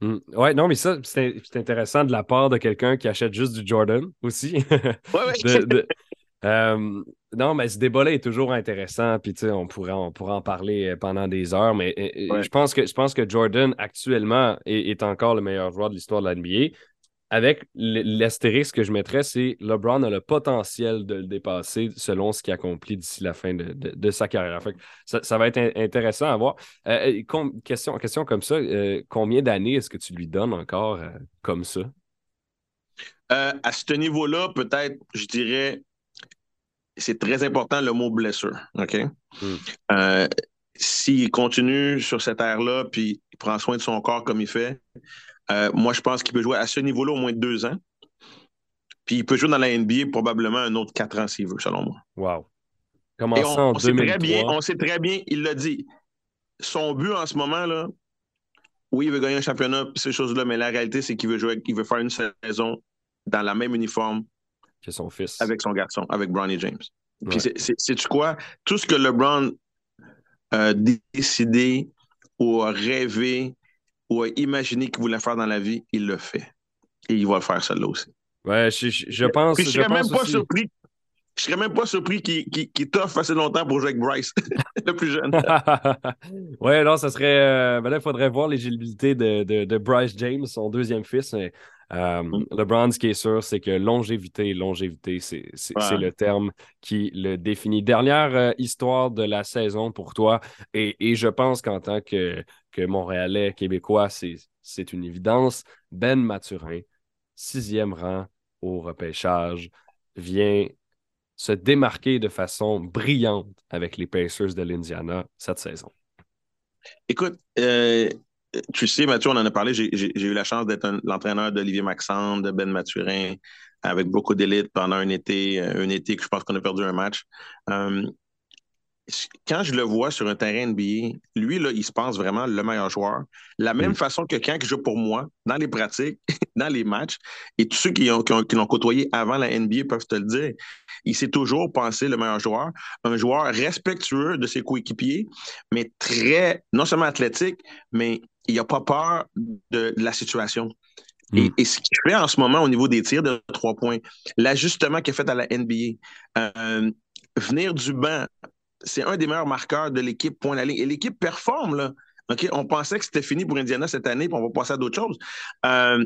Speaker 1: Hmm. Ouais, non, mais ça, c'est intéressant de la part de quelqu'un qui achète juste du Jordan aussi.
Speaker 3: Ouais, ouais.
Speaker 1: Euh, non, mais ce débat-là est toujours intéressant, puis on pourrait, on pourrait en parler pendant des heures, mais je, pense que, je pense que Jordan, actuellement, est, encore le meilleur joueur de l'histoire de la NBA avec l'astérisque que je mettrais, c'est LeBron a le potentiel de le dépasser selon ce qu'il accomplit d'ici la fin de, sa carrière. ça, va être intéressant à voir. Euh, euh, question, question comme ça, euh, combien d'années est-ce que tu lui donnes encore comme ça?
Speaker 3: à ce niveau-là, peut-être, je dirais, c'est très important le mot blessure. OK? Hmm. S'il continue sur cette ère-là, puis il prend soin de son corps comme il fait, euh, moi, je pense qu'il peut jouer à ce niveau-là au moins deux ans. Puis il peut jouer dans la NBA probablement un autre quatre ans s'il veut, selon moi.
Speaker 1: Wow. Commençant
Speaker 3: on, Sait très bien, on sait très bien, il l'a dit. Son but en ce moment, là, oui, il veut gagner un championnat, ces choses-là, mais la réalité, c'est qu'il veut jouer, il veut faire une saison dans la même uniforme
Speaker 1: que son fils.
Speaker 3: Avec son garçon, avec Bronny James. Puis c'est quoi? Tout ce que LeBron a décidé ou a rêvé ou a imaginé qu'il voulait faire dans la vie, il le fait. Et il va le faire celle-là aussi.
Speaker 1: Ouais, je, je pense.
Speaker 3: je serais même pas surpris. Je serais même pas surpris qu'il qu t'offre assez longtemps pour avec Bryce, le plus jeune.
Speaker 1: ouais, non, ça serait. Euh, ben là, il faudrait voir l'éligibilité de, de, de, Bryce James, son deuxième fils. Mais, euh, mm. LeBron, ce qui est sûr, c'est que longévité, longévité, c'est le terme qui le définit. Dernière euh, histoire de la saison pour toi, et, et je pense qu'en tant que, que Montréalais, Québécois, c'est une évidence. Ben Maturin, sixième rang au repêchage, vient se démarquer de façon brillante avec les Pacers de l'Indiana cette saison.
Speaker 3: Écoute, euh, tu sais, Mathieu, on en a parlé. J'ai eu la chance d'être l'entraîneur d'Olivier Maxand, de Ben Maturin, avec beaucoup d'élite pendant un été, un été que je pense qu'on a perdu un match. Euh, quand je le vois sur un terrain NBA, lui, là, il se pense vraiment le meilleur joueur. La même mm. façon que quand il joue pour moi, dans les pratiques, dans les matchs, et tous ceux qui, l'ont qui, côtoyé avant la NBA peuvent te le dire, il s'est toujours pensé le meilleur joueur, un joueur respectueux de ses coéquipiers, mais très, non seulement athlétique, mais il n'a pas peur de, la situation. Mm. Et, ce qu'il fait en ce moment au niveau des tirs de trois points, l'ajustement qu'il a fait à la NBA, euh, venir du banc, c'est un des meilleurs marqueurs de l'équipe, point la ligne. Et l'équipe performe, là. On pensait que c'était fini pour Indiana cette année, puis on va passer à d'autres choses. Euh,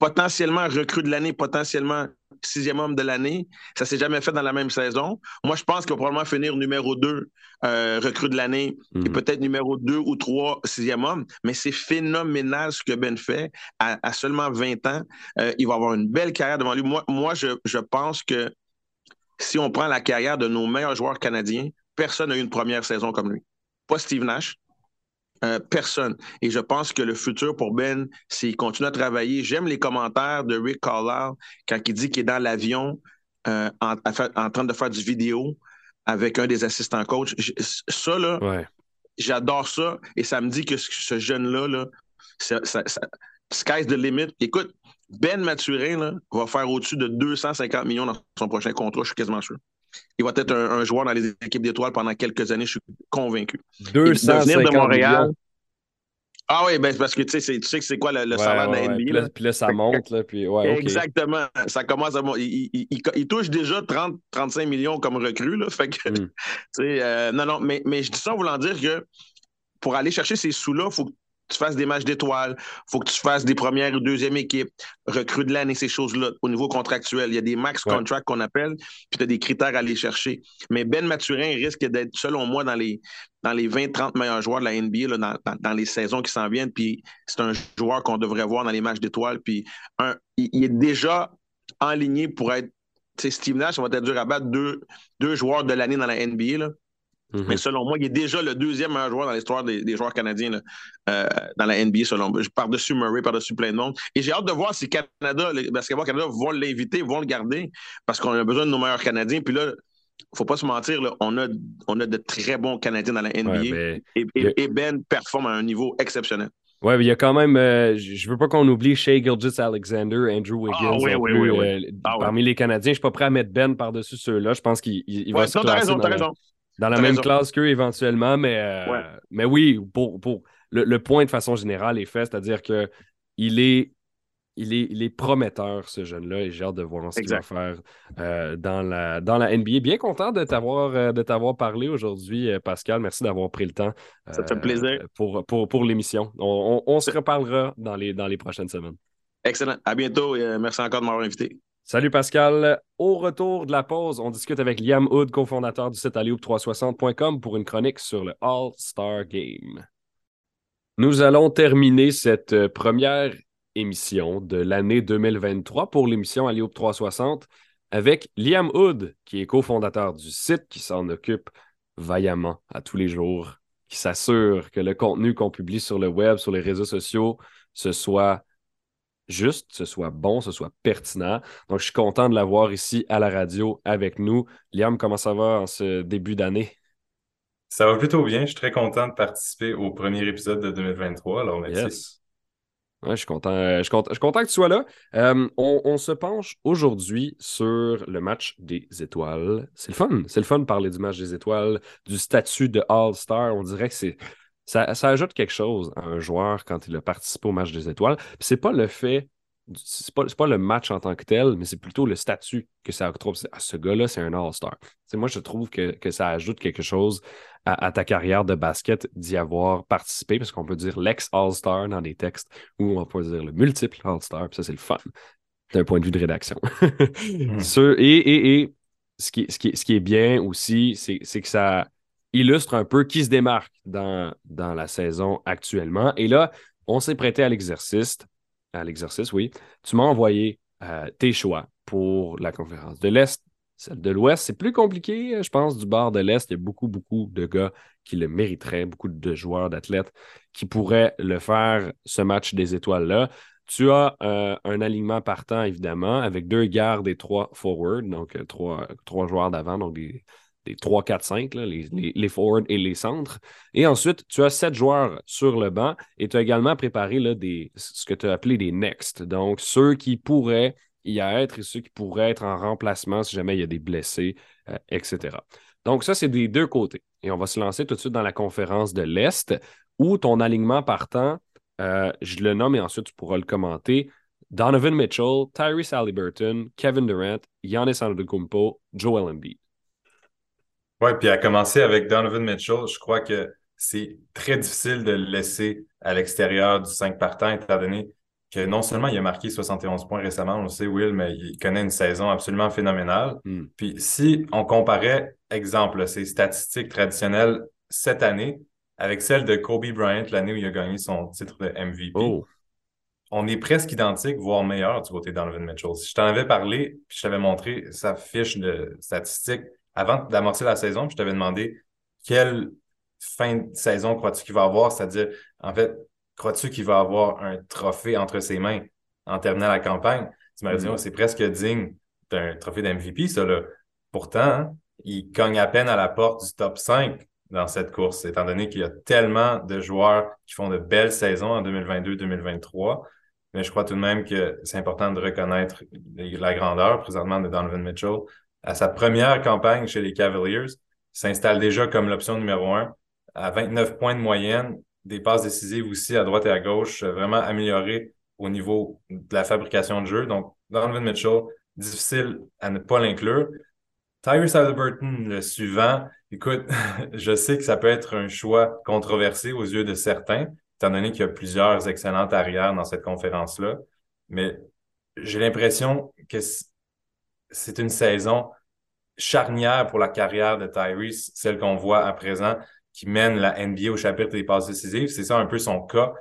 Speaker 3: potentiellement recrue de l'année, potentiellement sixième homme de l'année. Ça s'est jamais fait dans la même saison. Moi, je pense qu'il va probablement finir numéro 2 euh, recrue de l'année et mhm. peut-être numéro 2 ou 3 sixième homme. Mais c'est phénoménal ce que Ben fait à, seulement 20 ans. Euh, il va avoir une belle carrière devant lui. Moi, moi je, je pense que si on prend la carrière de nos meilleurs joueurs canadiens, personne n'a eu une première saison comme lui. Pas Steve Nash. Euh, personne. Et je pense que le futur pour Ben, s'il continue à travailler, j'aime les commentaires de Rick Carlisle quand il dit qu'il est dans l'avion euh, en, train de faire du vidéo avec un des assistants coach. Ça, là, j'adore ça. Et ça me dit que ce jeune-là, là, sky's the limit. Écoute, Ben Maturin va faire au-dessus de 250 millions dans son prochain contrat, je suis quasiment sûr. Il va être un, joueur dans les équipes d'étoiles pendant quelques années, je suis convaincu.
Speaker 1: 250 de Montréal.
Speaker 3: Ah oui, ben parce que tu sais, tu sais que c'est quoi le, salaire de la NBA.
Speaker 1: Puis, là, ça monte. Là, puis, ouais,
Speaker 3: Exactement. Ça commence à il, il, touche déjà 30-35 millions comme recrue. Là, fait que, hmm. euh, non, non, mais, mais je dis ça en voulant dire que pour aller chercher ces sous-là, il faut que tu fasses des matchs d'étoiles, il faut que tu fasses des premières ou deuxième équipes, recrue de l'année, ces choses-là, au niveau contractuel. Il y a des max contracts qu'on appelle, puis tu as des critères à aller chercher. Mais Ben Maturin risque d'être, selon moi, dans les, dans les 20-30 meilleurs joueurs de la NBA dans, les saisons qui s'en viennent. Puis c'est un joueur qu'on devrait voir dans les matchs d'étoiles. Puis il, est déjà enligné pour être. Steve Nash, ça va être dur à battre deux, deux joueurs de l'année dans la NBA. Là. Mhm. Mais selon moi, il est déjà le deuxième meilleur joueur dans l'histoire des, joueurs canadiens euh, dans la NBA, selon moi. Par-dessus Murray, par-dessus plein de monde. Et j'ai hâte de voir si Canada, le Basketball Canada vont l'inviter, vont le garder, parce qu'on a besoin de nos meilleurs Canadiens. Puis là, il ne faut pas se mentir, on, a, on a de très bons Canadiens dans la NBA. et, Ben performe à un niveau exceptionnel.
Speaker 1: Oui, il y a quand même, euh, je veux pas qu'on oublie Shea Gilgis Alexander, Andrew ah Wiggins. Euh, ah parmi les Canadiens, je ne suis pas prêt à mettre Ben par-dessus ceux-là. Je pense qu'il va se classer dans, dans la même classe qu'eux éventuellement, mais, euh, mais oui, pour, pour le, point de façon générale est fait, c'est-à-dire qu'il est il est, il est prometteur, ce jeune-là, et j'ai hâte de voir ce qu'il va faire euh, dans, la, dans la NBA. Bien content de t'avoir, euh, de t'avoir parlé aujourd'hui, Pascal. Merci d'avoir pris le temps.
Speaker 3: Ça fait plaisir.
Speaker 1: Pour, pour, pour l'émission. On, on, se reparlera dans les, dans les prochaines semaines.
Speaker 3: Excellent. À bientôt et merci encore de m'avoir invité.
Speaker 1: Salut Pascal. Au retour de la pause, on discute avec Liam Hood, cofondateur du site Alioub360.com pour une chronique sur le All-Star Game. Nous allons terminer cette première émission de l'année 2023 pour l'émission Alioub 360 avec Liam Hood, qui est cofondateur du site, qui s'en occupe vaillamment à tous les jours, qui s'assure que le contenu qu'on publie sur le web, sur les réseaux sociaux, ce soit juste, ce soit bon, ce soit pertinent. Donc, je suis content de l'avoir ici à la radio avec nous. Liam, comment ça va en ce début d'année?
Speaker 4: Ça va plutôt bien. Je suis très content de participer au premier épisode de 2023. Alors, merci
Speaker 1: je, suis content, euh, je, suis content, que tu sois là. Euh, on, se penche aujourd'hui sur le match des étoiles. C'est le fun. C'est le fun de parler du match des étoiles, du statut de All-Star. On dirait que c'est. Ça, ajoute quelque chose à un joueur quand il a participé au match des étoiles. C'est pas le fait c'est pas, pas le match en tant que tel, mais c'est plutôt le statut que ça octroie. Ah, ce gars-là, c'est un All-Star. Moi, je trouve que, que, ça ajoute quelque chose à, ta carrière de basket d'y avoir participé, parce qu'on peut dire l'ex-All-Star dans des textes, ou on peut dire le multiple All-Star, puis ça, c'est le fun d'un point de vue de rédaction. Hmm. et, et, ce, qui, ce, qui, ce qui est bien aussi, c'est que ça illustre un peu qui se démarque dans, la saison actuellement. Et là, on s'est prêté à l'exercice, à l'exercice, oui. Tu m'as envoyé euh, tes choix pour la conférence de l'Est, celle de l'Ouest, c'est plus compliqué, euh, je pense, du bord de l'Est. Il y a beaucoup, beaucoup de gars qui le mériteraient, beaucoup de joueurs, d'athlètes qui pourraient le faire, ce match des étoiles-là. Tu as euh, un alignement partant, évidemment, avec deux gardes et trois forwards, donc trois, trois, joueurs d'avant, donc des, des 3, 4, 5, les, les, forwards et les centres. Et ensuite, tu as sept joueurs sur le banc et tu as également préparé là, des, ce que tu as appelé des next, donc ceux qui pourraient y être et ceux qui pourraient être en remplacement si jamais il y a des blessés, euh, etc. Donc, ça, c'est des deux côtés. Et on va se lancer tout de suite dans la conférence de l'Est où ton alignement partant, euh, je le nomme et ensuite tu pourras le commenter. Donovan Mitchell, Tyrese Halliburton, Kevin Durant, Giannis Antetokounmpo, Joel Embiid.
Speaker 4: Oui, puis à commencer avec Donovan Mitchell, je crois que c'est très difficile de le laisser à l'extérieur du 5 partant, étant donné que non seulement il a marqué 71 points récemment, on le sait, Will, mais il connaît une saison absolument phénoménale. Hmm. Puis si on comparait, exemple, ses statistiques traditionnelles cette année avec celles de Kobe Bryant l'année où il a gagné son titre de MVP, oh. on est presque identique, voire meilleur du côté Donovan Mitchell. Si je t'en avais parlé, puis je t'avais montré sa fiche de statistiques avant d'amorcer la saison, puis je t'avais demandé quelle fin de saison crois-tu qu'il va avoir, c'est-à-dire, en fait, crois-tu qu'il va avoir un trophée entre ses mains en terminant la campagne? Tu m'as dit, oh, c'est presque digne d'un trophée d'MVP, ça. Là. Pourtant, il cogne à peine à la porte du top 5 dans cette course, étant donné qu'il y a tellement de joueurs qui font de belles saisons en 2022-2023. Mais je crois tout de même que c'est important de reconnaître la grandeur présentement de Donovan Mitchell. À sa première campagne chez les Cavaliers, s'installe déjà comme l'option numéro un à 29 points de moyenne, des passes décisives aussi à droite et à gauche, vraiment améliorées au niveau de la fabrication de jeu. Donc, Donovan Mitchell, difficile à ne pas l'inclure. Tyrese Halliburton, le suivant, écoute, je sais que ça peut être un choix controversé aux yeux de certains, étant donné qu'il y a plusieurs excellentes arrières dans cette conférence-là. Mais j'ai l'impression que c'est une saison charnière pour la carrière de Tyrese, celle qu'on voit à présent qui mène la NBA au chapitre des passes décisives. C'est ça un peu son cas.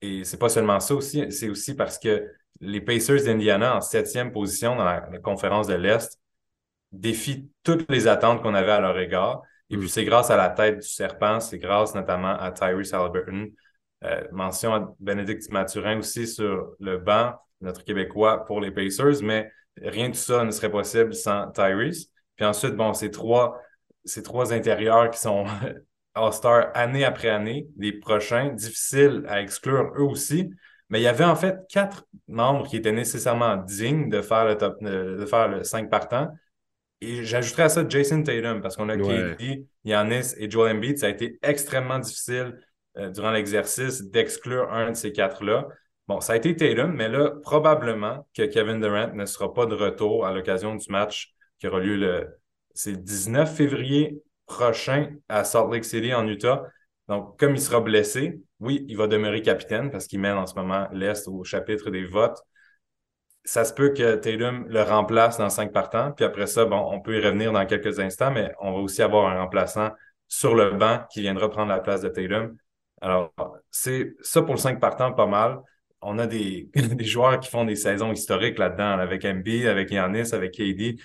Speaker 4: Et c'est pas seulement ça aussi, c'est aussi parce que les Pacers d'Indiana en septième position dans la, conférence de l'Est défient toutes les attentes qu'on avait à leur égard. Et puis mm. c'est grâce à la tête du serpent, c'est grâce notamment à Tyrese Halliburton. Euh, mention à Bénédicte Mathurin aussi sur le banc, notre Québécois pour les Pacers, mais rien de ça ne serait possible sans Tyrese. Puis ensuite, bon, ces trois, ces trois intérieurs qui sont All-Star année après année, les prochains, difficiles à exclure eux aussi. Mais il y avait en fait quatre membres qui étaient nécessairement dignes de faire le top, de faire le 5 partant. Et j'ajouterais à ça Jason Tatum, parce qu'on a ouais. KD, Giannis et Joel Embiid. Ça a été extrêmement difficile euh, durant l'exercice d'exclure un de ces quatre-là. Bon, ça a été Tatum, mais là, probablement que Kevin Durant ne sera pas de retour à l'occasion du match qui aura lieu le, c'est 19 février prochain à Salt Lake City en Utah. Donc, comme il sera blessé, oui, il va demeurer capitaine parce qu'il mène en ce moment l'Est au chapitre des votes. Ça se peut que Tatum le remplace dans cinq partants. Puis après ça, bon, on peut y revenir dans quelques instants, mais on va aussi avoir un remplaçant sur le banc qui viendra prendre la place de Tatum. Alors, c'est ça pour le 5 partants, pas mal. On a des, joueurs qui font des saisons historiques là-dedans, avec MB, avec Yannis, avec KD,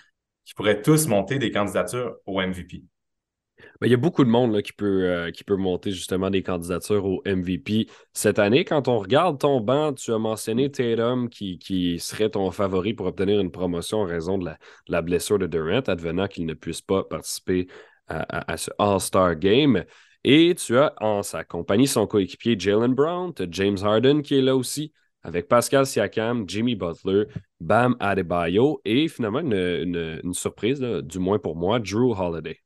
Speaker 4: qui pourraient tous monter des candidatures au MVP.
Speaker 1: Ben, il y a beaucoup de monde qui, peut, euh, qui peut monter justement des candidatures au MVP cette année. Quand on regarde ton banc, tu as mentionné Tatum qui, qui serait ton favori pour obtenir une promotion en raison de la, blessure de Durant, advenant qu'il ne puisse pas participer à ce All-Star Game. Et tu as en sa compagnie son coéquipier Jalen Brown, tu as James Harden qui est là aussi, avec Pascal Siakam, Jimmy Butler, Bam Adebayo et finalement une, surprise, du moins pour moi, Drew Holiday.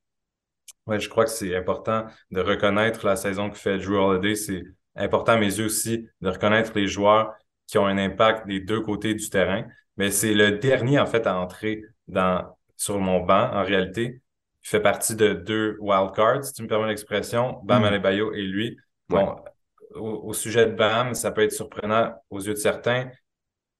Speaker 4: Oui, je crois que c'est important de reconnaître la saison que fait Drew Holiday. C'est important à mes yeux aussi de reconnaître les joueurs qui ont un impact des deux côtés du terrain. Mais c'est le dernier, en fait, à entrer dans, sur mon banc, en réalité fait partie de deux wildcards, si tu me permets l'expression, Bam mm. Adebayo et lui. Bon, au, sujet de Bam, ça peut être surprenant aux yeux de certains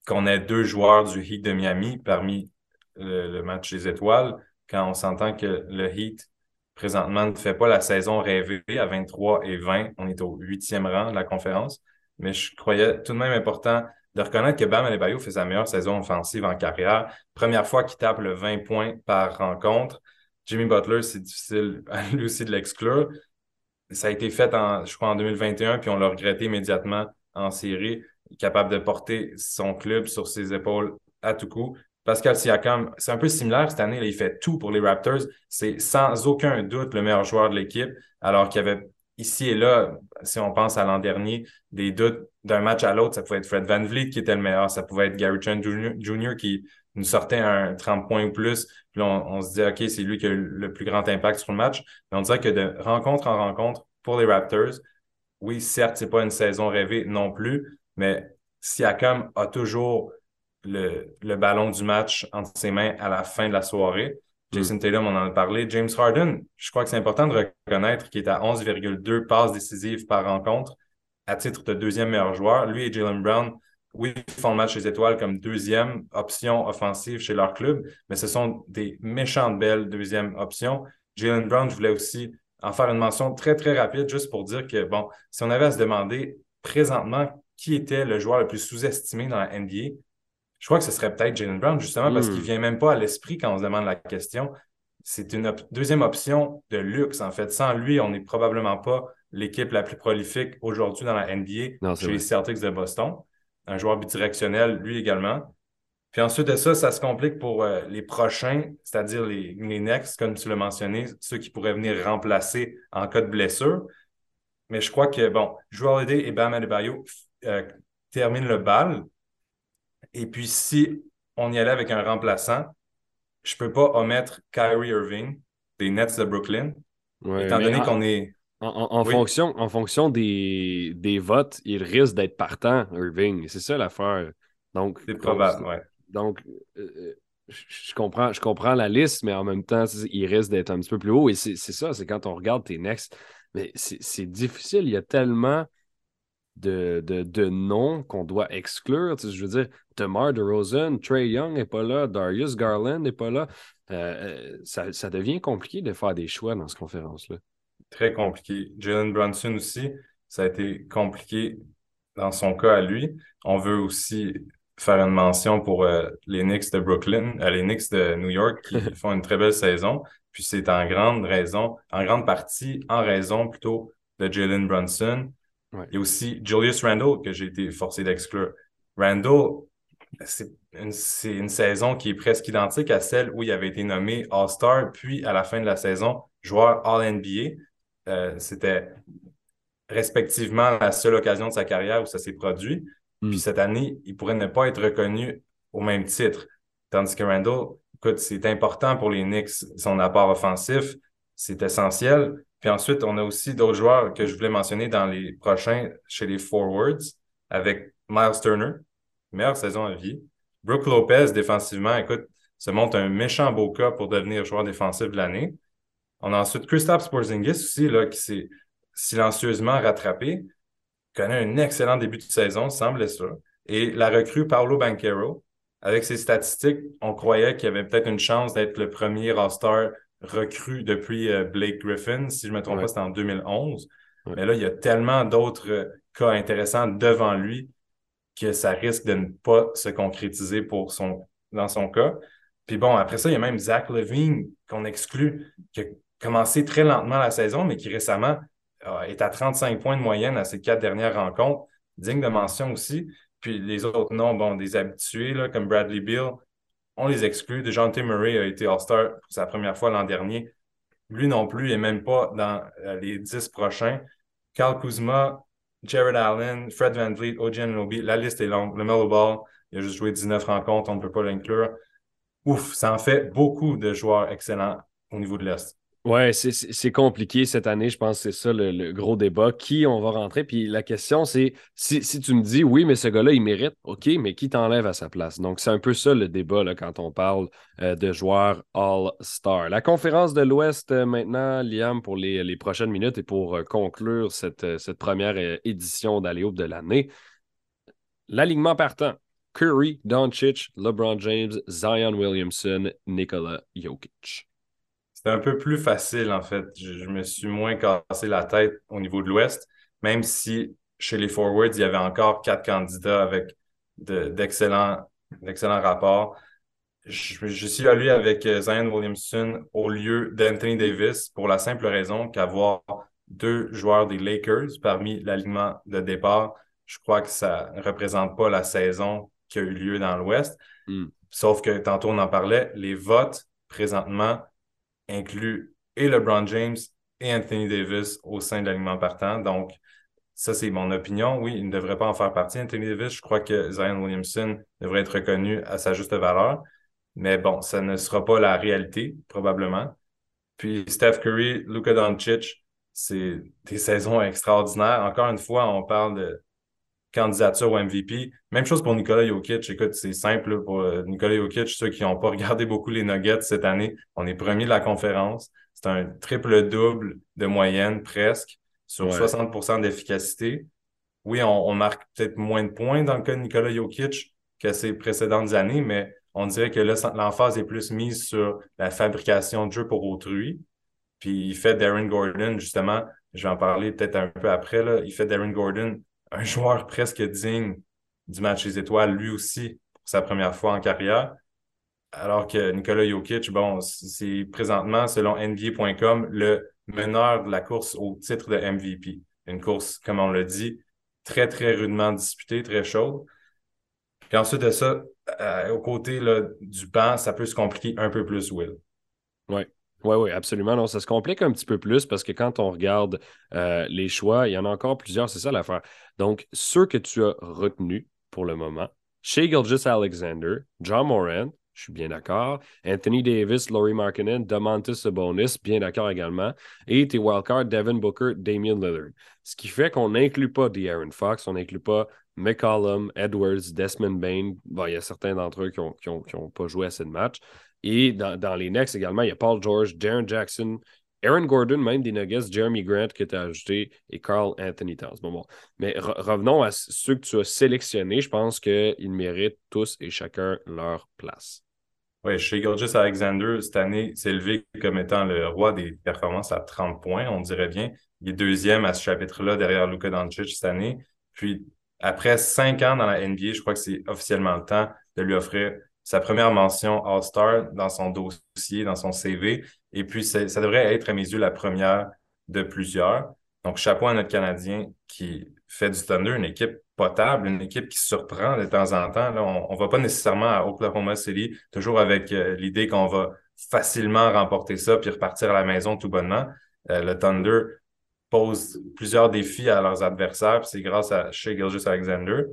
Speaker 4: qu'on ait deux joueurs du Heat de Miami parmi le, match des étoiles, quand on s'entend que le Heat présentement ne fait pas la saison rêvée à 23 et 20. On est au huitième rang de la conférence. Mais je croyais tout de même important de reconnaître que Bam Adebayo fait sa meilleure saison offensive en carrière. Première fois qu'il tape le 20 points par rencontre. Jimmy Butler, c'est difficile lui aussi de l'exclure. Ça a été fait, en, je crois, en 2021, puis on l'a regretté immédiatement en série, capable de porter son club sur ses épaules à tout coup. Pascal Siakam, c'est un peu similaire cette année, il fait tout pour les Raptors. C'est sans aucun doute le meilleur joueur de l'équipe, alors qu'il y avait ici et là, si on pense à l'an dernier, des doutes d'un match à l'autre. Ça pouvait être Fred Van Vliet qui était le meilleur, ça pouvait être Gary Trent Jr. qui nous sortait un 30 points ou plus. Puis là, on, se disait, OK, c'est lui qui a eu le plus grand impact sur le match. Mais on dirait que de rencontre en rencontre pour les Raptors, oui, certes, c'est pas une saison rêvée non plus, mais Siakam a toujours le, le, ballon du match entre ses mains à la fin de la soirée. Jason mm. Tatum, on en a parlé. James Harden, je crois que c'est important de reconnaître qu'il est à 11,2 passes décisives par rencontre à titre de deuxième meilleur joueur. Lui et Jalen Brown oui, ils font le match des étoiles comme deuxième option offensive chez leur club, mais ce sont des méchantes belles deuxième options. Jalen Brown, je voulais aussi en faire une mention très, très rapide, juste pour dire que, bon, si on avait à se demander présentement qui était le joueur le plus sous-estimé dans la NBA, je crois que ce serait peut-être Jalen Brown, justement, parce qu'il ne hmm. vient même pas à l'esprit quand on se demande la question. C'est une deuxième option de luxe, en fait. Sans lui, on n'est probablement pas l'équipe la plus prolifique aujourd'hui dans la NBA chez les Celtics de Boston un joueur bidirectionnel, lui également. Puis ensuite de ça, ça se complique pour euh, les prochains, c'est-à-dire les, les next, comme tu l'as mentionné, ceux qui pourraient venir remplacer en cas de blessure. Mais je crois que, bon, Joel Holiday et Bam Adebayo euh, terminent le bal. Et puis, si on y allait avec un remplaçant, je ne peux pas omettre Kyrie Irving des Nets de Brooklyn, étant donné qu'on est
Speaker 1: en, fonction, en fonction des, des votes, il risque d'être partant, Irving. C'est ça l'affaire. Donc,
Speaker 4: c'est probable, ouais.
Speaker 1: Donc, euh, euh, je, comprends, je comprends la liste, mais en même temps, il risque d'être un petit peu plus haut. Et c'est ça, c'est quand on regarde tes next. Mais c'est difficile. Il y a tellement de, de, noms qu'on doit exclure. je veux dire, DeMar DeRozan, Trey Young n'est pas là, Darius Garland n'est pas là. Euh, ça, ça devient compliqué de faire des choix dans cette conférence-là
Speaker 4: très compliqué. Jalen Brunson aussi, ça a été compliqué dans son cas à lui. On veut aussi faire une mention pour euh, les Knicks de Brooklyn, euh, les Knicks de New York qui font une très belle saison. Puis c'est en grande raison, en grande partie, en raison plutôt de Jalen Brunson. Il y a aussi Julius Randle que j'ai été forcé d'exclure. Randle, c'est une, une, saison qui est presque identique à celle où il avait été nommé All-Star, puis à la fin de la saison, joueur All-NBA. Euh, c'était respectivement la seule occasion de sa carrière où ça s'est produit. Hmm. Puis cette année, il pourrait ne pas être reconnu au même titre. Tandis que Randall, écoute, c'est important pour les Knicks, son apport offensif, c'est essentiel. Puis ensuite, on a aussi d'autres joueurs que je voulais mentionner dans les prochains chez les forwards. avec Miles Turner, meilleure saison à vie. Brooke Lopez, défensivement, écoute, se montre un méchant beau cas pour devenir joueur défensif de l'année. On a ensuite Kristaps Porzingis aussi, là, qui s'est silencieusement rattrapé, connaît un excellent début de saison, semble ça. Et la recrue Paolo Banquero, avec ses statistiques, on croyait qu'il y avait peut-être une chance d'être le premier All-Star recru depuis euh, Blake Griffin. Si je ne me trompe pas, c'était en 2011. Mais là, il y a tellement d'autres euh, cas intéressants devant lui que ça risque de ne pas se concrétiser pour son, dans son cas. Puis bon, après ça, il y a même Zach Levine qu'on exclut, qui a commencé très lentement la saison, mais qui récemment est à 35 points de moyenne à ses quatre dernières rencontres. Digne de mention aussi. Puis les autres noms, bon, des habitués, là, comme Bradley Beal, on les exclut. DeJounte Murray a été All-Star pour sa première fois l'an dernier. Lui non plus, n'est même pas dans euh, les dix prochains. Carl Kuzma, Jared Allen, Fred Van Vliet, OG Anunoby, la liste est longue. Le Mellow Ball, il a juste joué 19 rencontres, on ne peut pas l'inclure. Ouf, ça en fait beaucoup de joueurs excellents au niveau de l'Est.
Speaker 1: Ouais, c'est compliqué cette année. Je pense que c'est ça le, gros débat. Qui on va rentrer? Puis la question, c'est si, tu me dis oui, mais ce gars-là, il mérite, OK, mais qui t'enlève à sa place? Donc, c'est un peu ça le débat quand on parle euh, de joueurs All-Star. La conférence de l'Ouest euh, maintenant, Liam, pour les, prochaines minutes et pour euh, conclure cette, première édition d'Aléope de l'année. L'alignement partant. Curry, Doncic, LeBron James, Zion Williamson, Nikola Jokic.
Speaker 4: C'est un peu plus facile, en fait. Je, me suis moins cassé la tête au niveau de l'Ouest, même si chez les Forwards, il y avait encore quatre candidats avec d'excellents rapports. Je, suis allé avec euh, Zion Williamson au lieu d'Anthony Davis pour la simple raison qu'avoir deux joueurs des Lakers parmi l'alignement de départ, je crois que ça ne représente pas la saison qui a eu lieu dans l'Ouest. Hmm. Sauf que tantôt on en parlait, les votes présentement inclut et LeBron James et Anthony Davis au sein de l'alignement partant. Donc, ça, c'est mon opinion. Oui, il ne devrait pas en faire partie. Anthony Davis, je crois que Zion Williamson devrait être reconnu à sa juste valeur. Mais bon, ça ne sera pas la réalité, probablement. Puis Steph Curry, Luka Doncic, c'est des saisons extraordinaires. Encore une fois, on parle de candidature au MVP. Même chose pour Nikola Jokic. Écoute, c'est simple pour euh, Nikola Jokic, ceux qui n'ont pas regardé beaucoup les Nuggets cette année, on est premier de la conférence. C'est un triple-double de moyenne presque sur 60% d'efficacité. Oui, on, marque peut-être moins de points dans le cas de Nikola Jokic que ces précédentes années, mais on dirait que là, l'emphase est plus mise sur la fabrication de jeu pour autrui. Puis il fait Darren Gordon, justement, je vais en parler peut-être un peu après, là, il fait Darren Gordon un joueur presque digne du match des étoiles, lui aussi, pour sa première fois en carrière. Alors que Nikola Jokic, bon, c'est présentement, selon NBA.com, le meneur de la course au titre de MVP. Une course, comme on l'a dit, très, très rudement disputée, très chaude. Puis ensuite de ça, euh, au côté là, du banc, ça peut se compliquer un peu plus, Will.
Speaker 1: Oui. Oui, oui, absolument. Non, ça se complique un petit peu plus parce que quand on regarde euh, les choix, il y en a encore plusieurs, c'est ça l'affaire. Donc, ceux que tu as retenus pour le moment, Shea Gilgis Alexander, John Moran, je suis bien d'accord. Anthony Davis, Laurie Markkinen, Domantas Sabonis, bien d'accord également. Et tes wildcards, Devin Booker, Damian Lillard. Ce qui fait qu'on n'inclut pas Aaron Fox, on n'inclut pas McCollum, Edwards, Desmond Bain. Bon, il y a certains d'entre eux qui n'ont ont, pas joué assez de matchs. Et dans, les Next également, il y a Paul George, Darren Jackson, Aaron Gordon, même des Nuggets, Jeremy Grant tu as ajouté et Carl Anthony Towns. Bon, Mais revenons à ceux que tu as sélectionnés. Je pense qu'ils méritent tous et chacun leur place.
Speaker 4: Oui, chez Gilgis Alexander, cette année, s'est élevé comme étant le roi des performances à 30 points, on dirait bien. Il est deuxième à ce chapitre-là derrière Luka Doncic cette année. Puis, après cinq ans dans la NBA, je crois que c'est officiellement le temps de lui offrir sa première mention All-Star dans son dossier, dans son CV. Et puis, ça devrait être, à mes yeux, la première de plusieurs. Donc, chapeau à notre Canadien qui fait du Thunder une équipe potable, une équipe qui surprend de temps en temps. Là, on ne va pas nécessairement à Oklahoma City, toujours avec euh, l'idée qu'on va facilement remporter ça puis repartir à la maison tout bonnement. Euh, le Thunder pose plusieurs défis à leurs adversaires, c'est grâce à Shea Gilgis Alexander,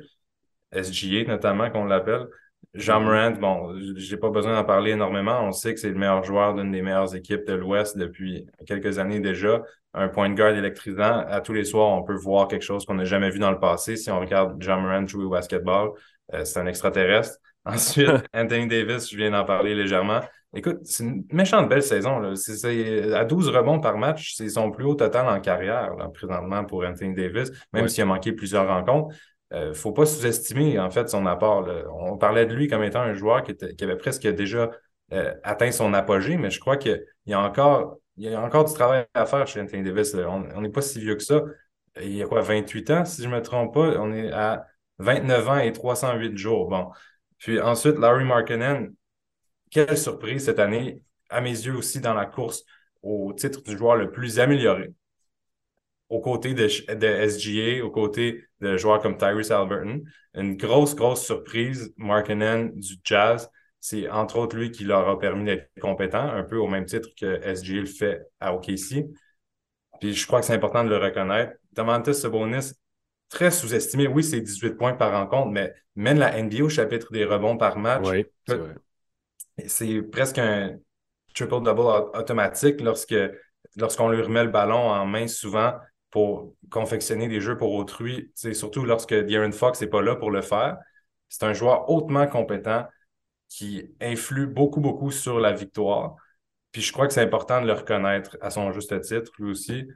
Speaker 4: SGA notamment qu'on l'appelle. Jean. Morant, bon, j'ai pas besoin d'en parler énormément. On sait que c'est le meilleur joueur d'une des meilleures équipes de l'Ouest depuis quelques années déjà. un point de garde électrisant. À tous les soirs, on peut voir quelque chose qu'on n'a jamais vu dans le passé. Si on regarde John Moran jouer au basketball, euh, c'est un extraterrestre. Ensuite, Anthony Davis, je viens d'en parler légèrement. Écoute, c'est une méchante belle saison. Là. à 12 rebonds par match, c'est son plus haut total en carrière, présentement, pour Anthony Davis, même s'il a manqué plusieurs rencontres. Il euh, ne faut pas sous-estimer, en fait, son apport. On parlait de lui comme étant un joueur qui, avait presque déjà euh, atteint son apogée, mais je crois qu'il y a encore il y a encore du travail à faire chez Anthony Davis. On n'est pas si vieux que ça. Il y a quoi, 28 ans, si je ne me trompe pas? On est à 29 ans et 308 jours. Bon. Puis ensuite, Larry Markkinen, quelle surprise cette année, à mes yeux aussi, dans la course au titre du joueur le plus amélioré. Aux côtés de, de SGA, aux côtés de joueurs comme Tyrese Alberton. Une grosse, grosse surprise, Markkinen du Jazz c'est entre autres lui qui leur a permis d'être compétent, un peu au même titre que SG le fait à OKC. Puis je crois que c'est important de le reconnaître. Domantas Sabonis, très sous-estimé. Oui, c'est 18 points par rencontre, mais mène la NBA au chapitre des rebonds par match.
Speaker 1: Oui,
Speaker 4: c'est presque un triple-double automatique lorsque lorsqu'on lui remet le ballon en main souvent pour confectionner des jeux pour autrui, c'est surtout lorsque De'Aaron Fox n'est pas là pour le faire. C'est un joueur hautement compétent qui influe beaucoup, beaucoup sur la victoire. Puis je crois que c'est important de le reconnaître à son juste titre, lui aussi.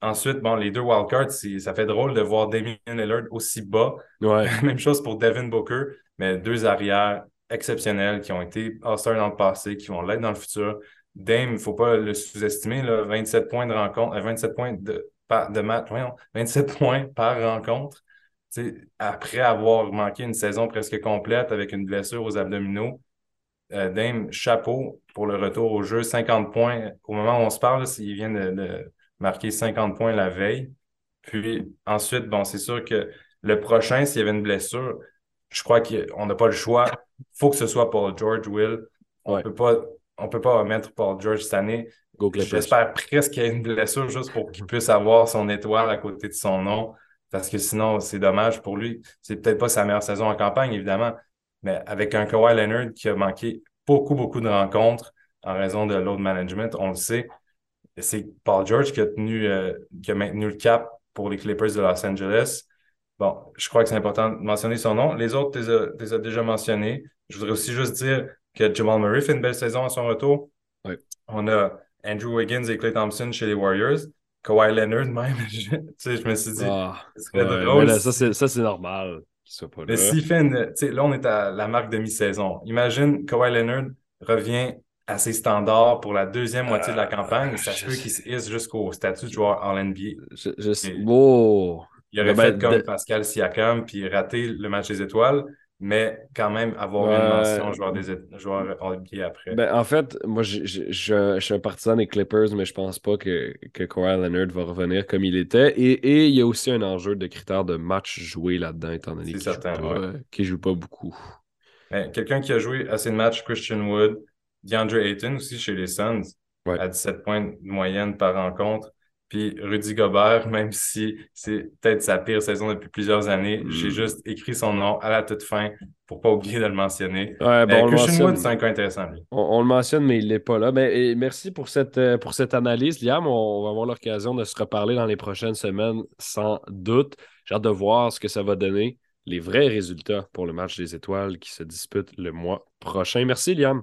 Speaker 4: Ensuite, bon, les deux wildcards, ça fait drôle de voir Damien Lillard aussi bas. Même chose pour Devin Booker, mais deux arrières exceptionnels qui ont été All-Star dans le passé, qui vont l'être dans le futur. Dame, il ne faut pas le sous-estimer, 27 points de rencontre, 27 euh, points de, de match, 27 points par rencontre après avoir manqué une saison presque complète avec une blessure aux abdominaux, euh, Dame, chapeau pour le retour au jeu, 50 points. Au moment où on se parle, il vient de, marquer 50 points la veille. Puis ensuite, bon, c'est sûr que le prochain, s'il y avait une blessure, je crois qu'on n'a pas le choix. Il faut que ce soit Paul George, Will. On ne peut pas on peut pas mettre Paul George cette année. J'espère presque qu'il y ait une blessure juste pour qu'il puisse avoir son étoile à côté de son nom parce que sinon, c'est dommage pour lui. C'est peut-être pas sa meilleure saison en campagne, évidemment, mais avec un Kawhi Leonard qui a manqué beaucoup, beaucoup de rencontres en raison de load management, on le sait. C'est Paul George qui a, tenu, euh, qui a maintenu le cap pour les Clippers de Los Angeles. Bon, je crois que c'est important de mentionner son nom. Les autres, tu les as déjà mentionnés. Je voudrais aussi juste dire que Jamal Murray fait une belle saison à son retour. On a Andrew Wiggins et Clay Thompson chez les Warriors. Kawhi Leonard même. je, je me suis dit,
Speaker 1: ah, drôle. ça, c'est normal
Speaker 4: pas mais s'il fait une. Là, on est à la marque de mi-saison. Imagine Kawhi Leonard revient à ses standards pour la deuxième moitié de la campagne. ça se peut qu'il se hisse jusqu'au statut de joueur en NBA.
Speaker 1: Je, je... Oh.
Speaker 4: Il aurait fait comme Pascal Siakam puis raté le match des étoiles mais quand même avoir une mention joueur, des, joueur après.
Speaker 1: Ben, en fait, moi, je, suis un partisan des Clippers, mais je pense pas que, que Kawhi Leonard va revenir comme il était. Et, il y a aussi un enjeu de critères de match joué là-dedans, étant donné qu'il ne joue, pas beaucoup.
Speaker 4: Ben, quelqu'un qui a joué assez de matchs, Christian Wood, DeAndre Ayton aussi chez les Suns, à 17 points de moyenne par rencontre. Puis Rudy Gobert, même si c'est peut-être sa pire saison depuis plusieurs années, j'ai hmm. juste écrit son nom à la toute fin pour pas oublier de le mentionner.
Speaker 1: Ouais, bon,
Speaker 4: Christian Wood, c'est un cas intéressant.
Speaker 1: On, le mentionne, mais il n'est pas là. Ben, merci pour cette, euh, pour cette analyse, Liam. On va avoir l'occasion de se reparler dans les prochaines semaines, sans doute. J'ai hâte de voir ce que ça va donner, les vrais résultats pour le match des étoiles qui se dispute le mois prochain. Merci, Liam.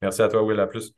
Speaker 4: Merci à toi, Will. À plus.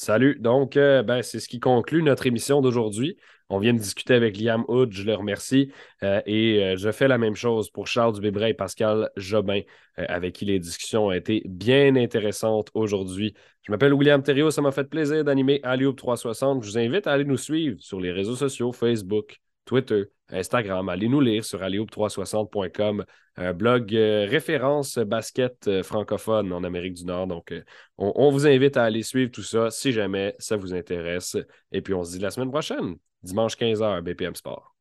Speaker 1: Salut. Donc, euh, ben, c'est ce qui conclut notre émission d'aujourd'hui. On vient de discuter avec Liam Hood, je le remercie. Euh, et euh, je fais la même chose pour Charles Dubébret et Pascal Jobin, avec qui les discussions ont été bien intéressantes aujourd'hui. Je m'appelle William Thériault, ça m'a fait plaisir d'animer Alioub 360. Je vous invite à aller nous suivre sur les réseaux sociaux, Facebook, Twitter, Instagram. Allez nous lire sur alléoub360.com, un blog euh, référence basket euh, francophone en Amérique du Nord. Donc, euh, on, on, vous invite à aller suivre tout ça si jamais ça vous intéresse. Et puis, on se dit la semaine prochaine, dimanche 15h, BPM Sport.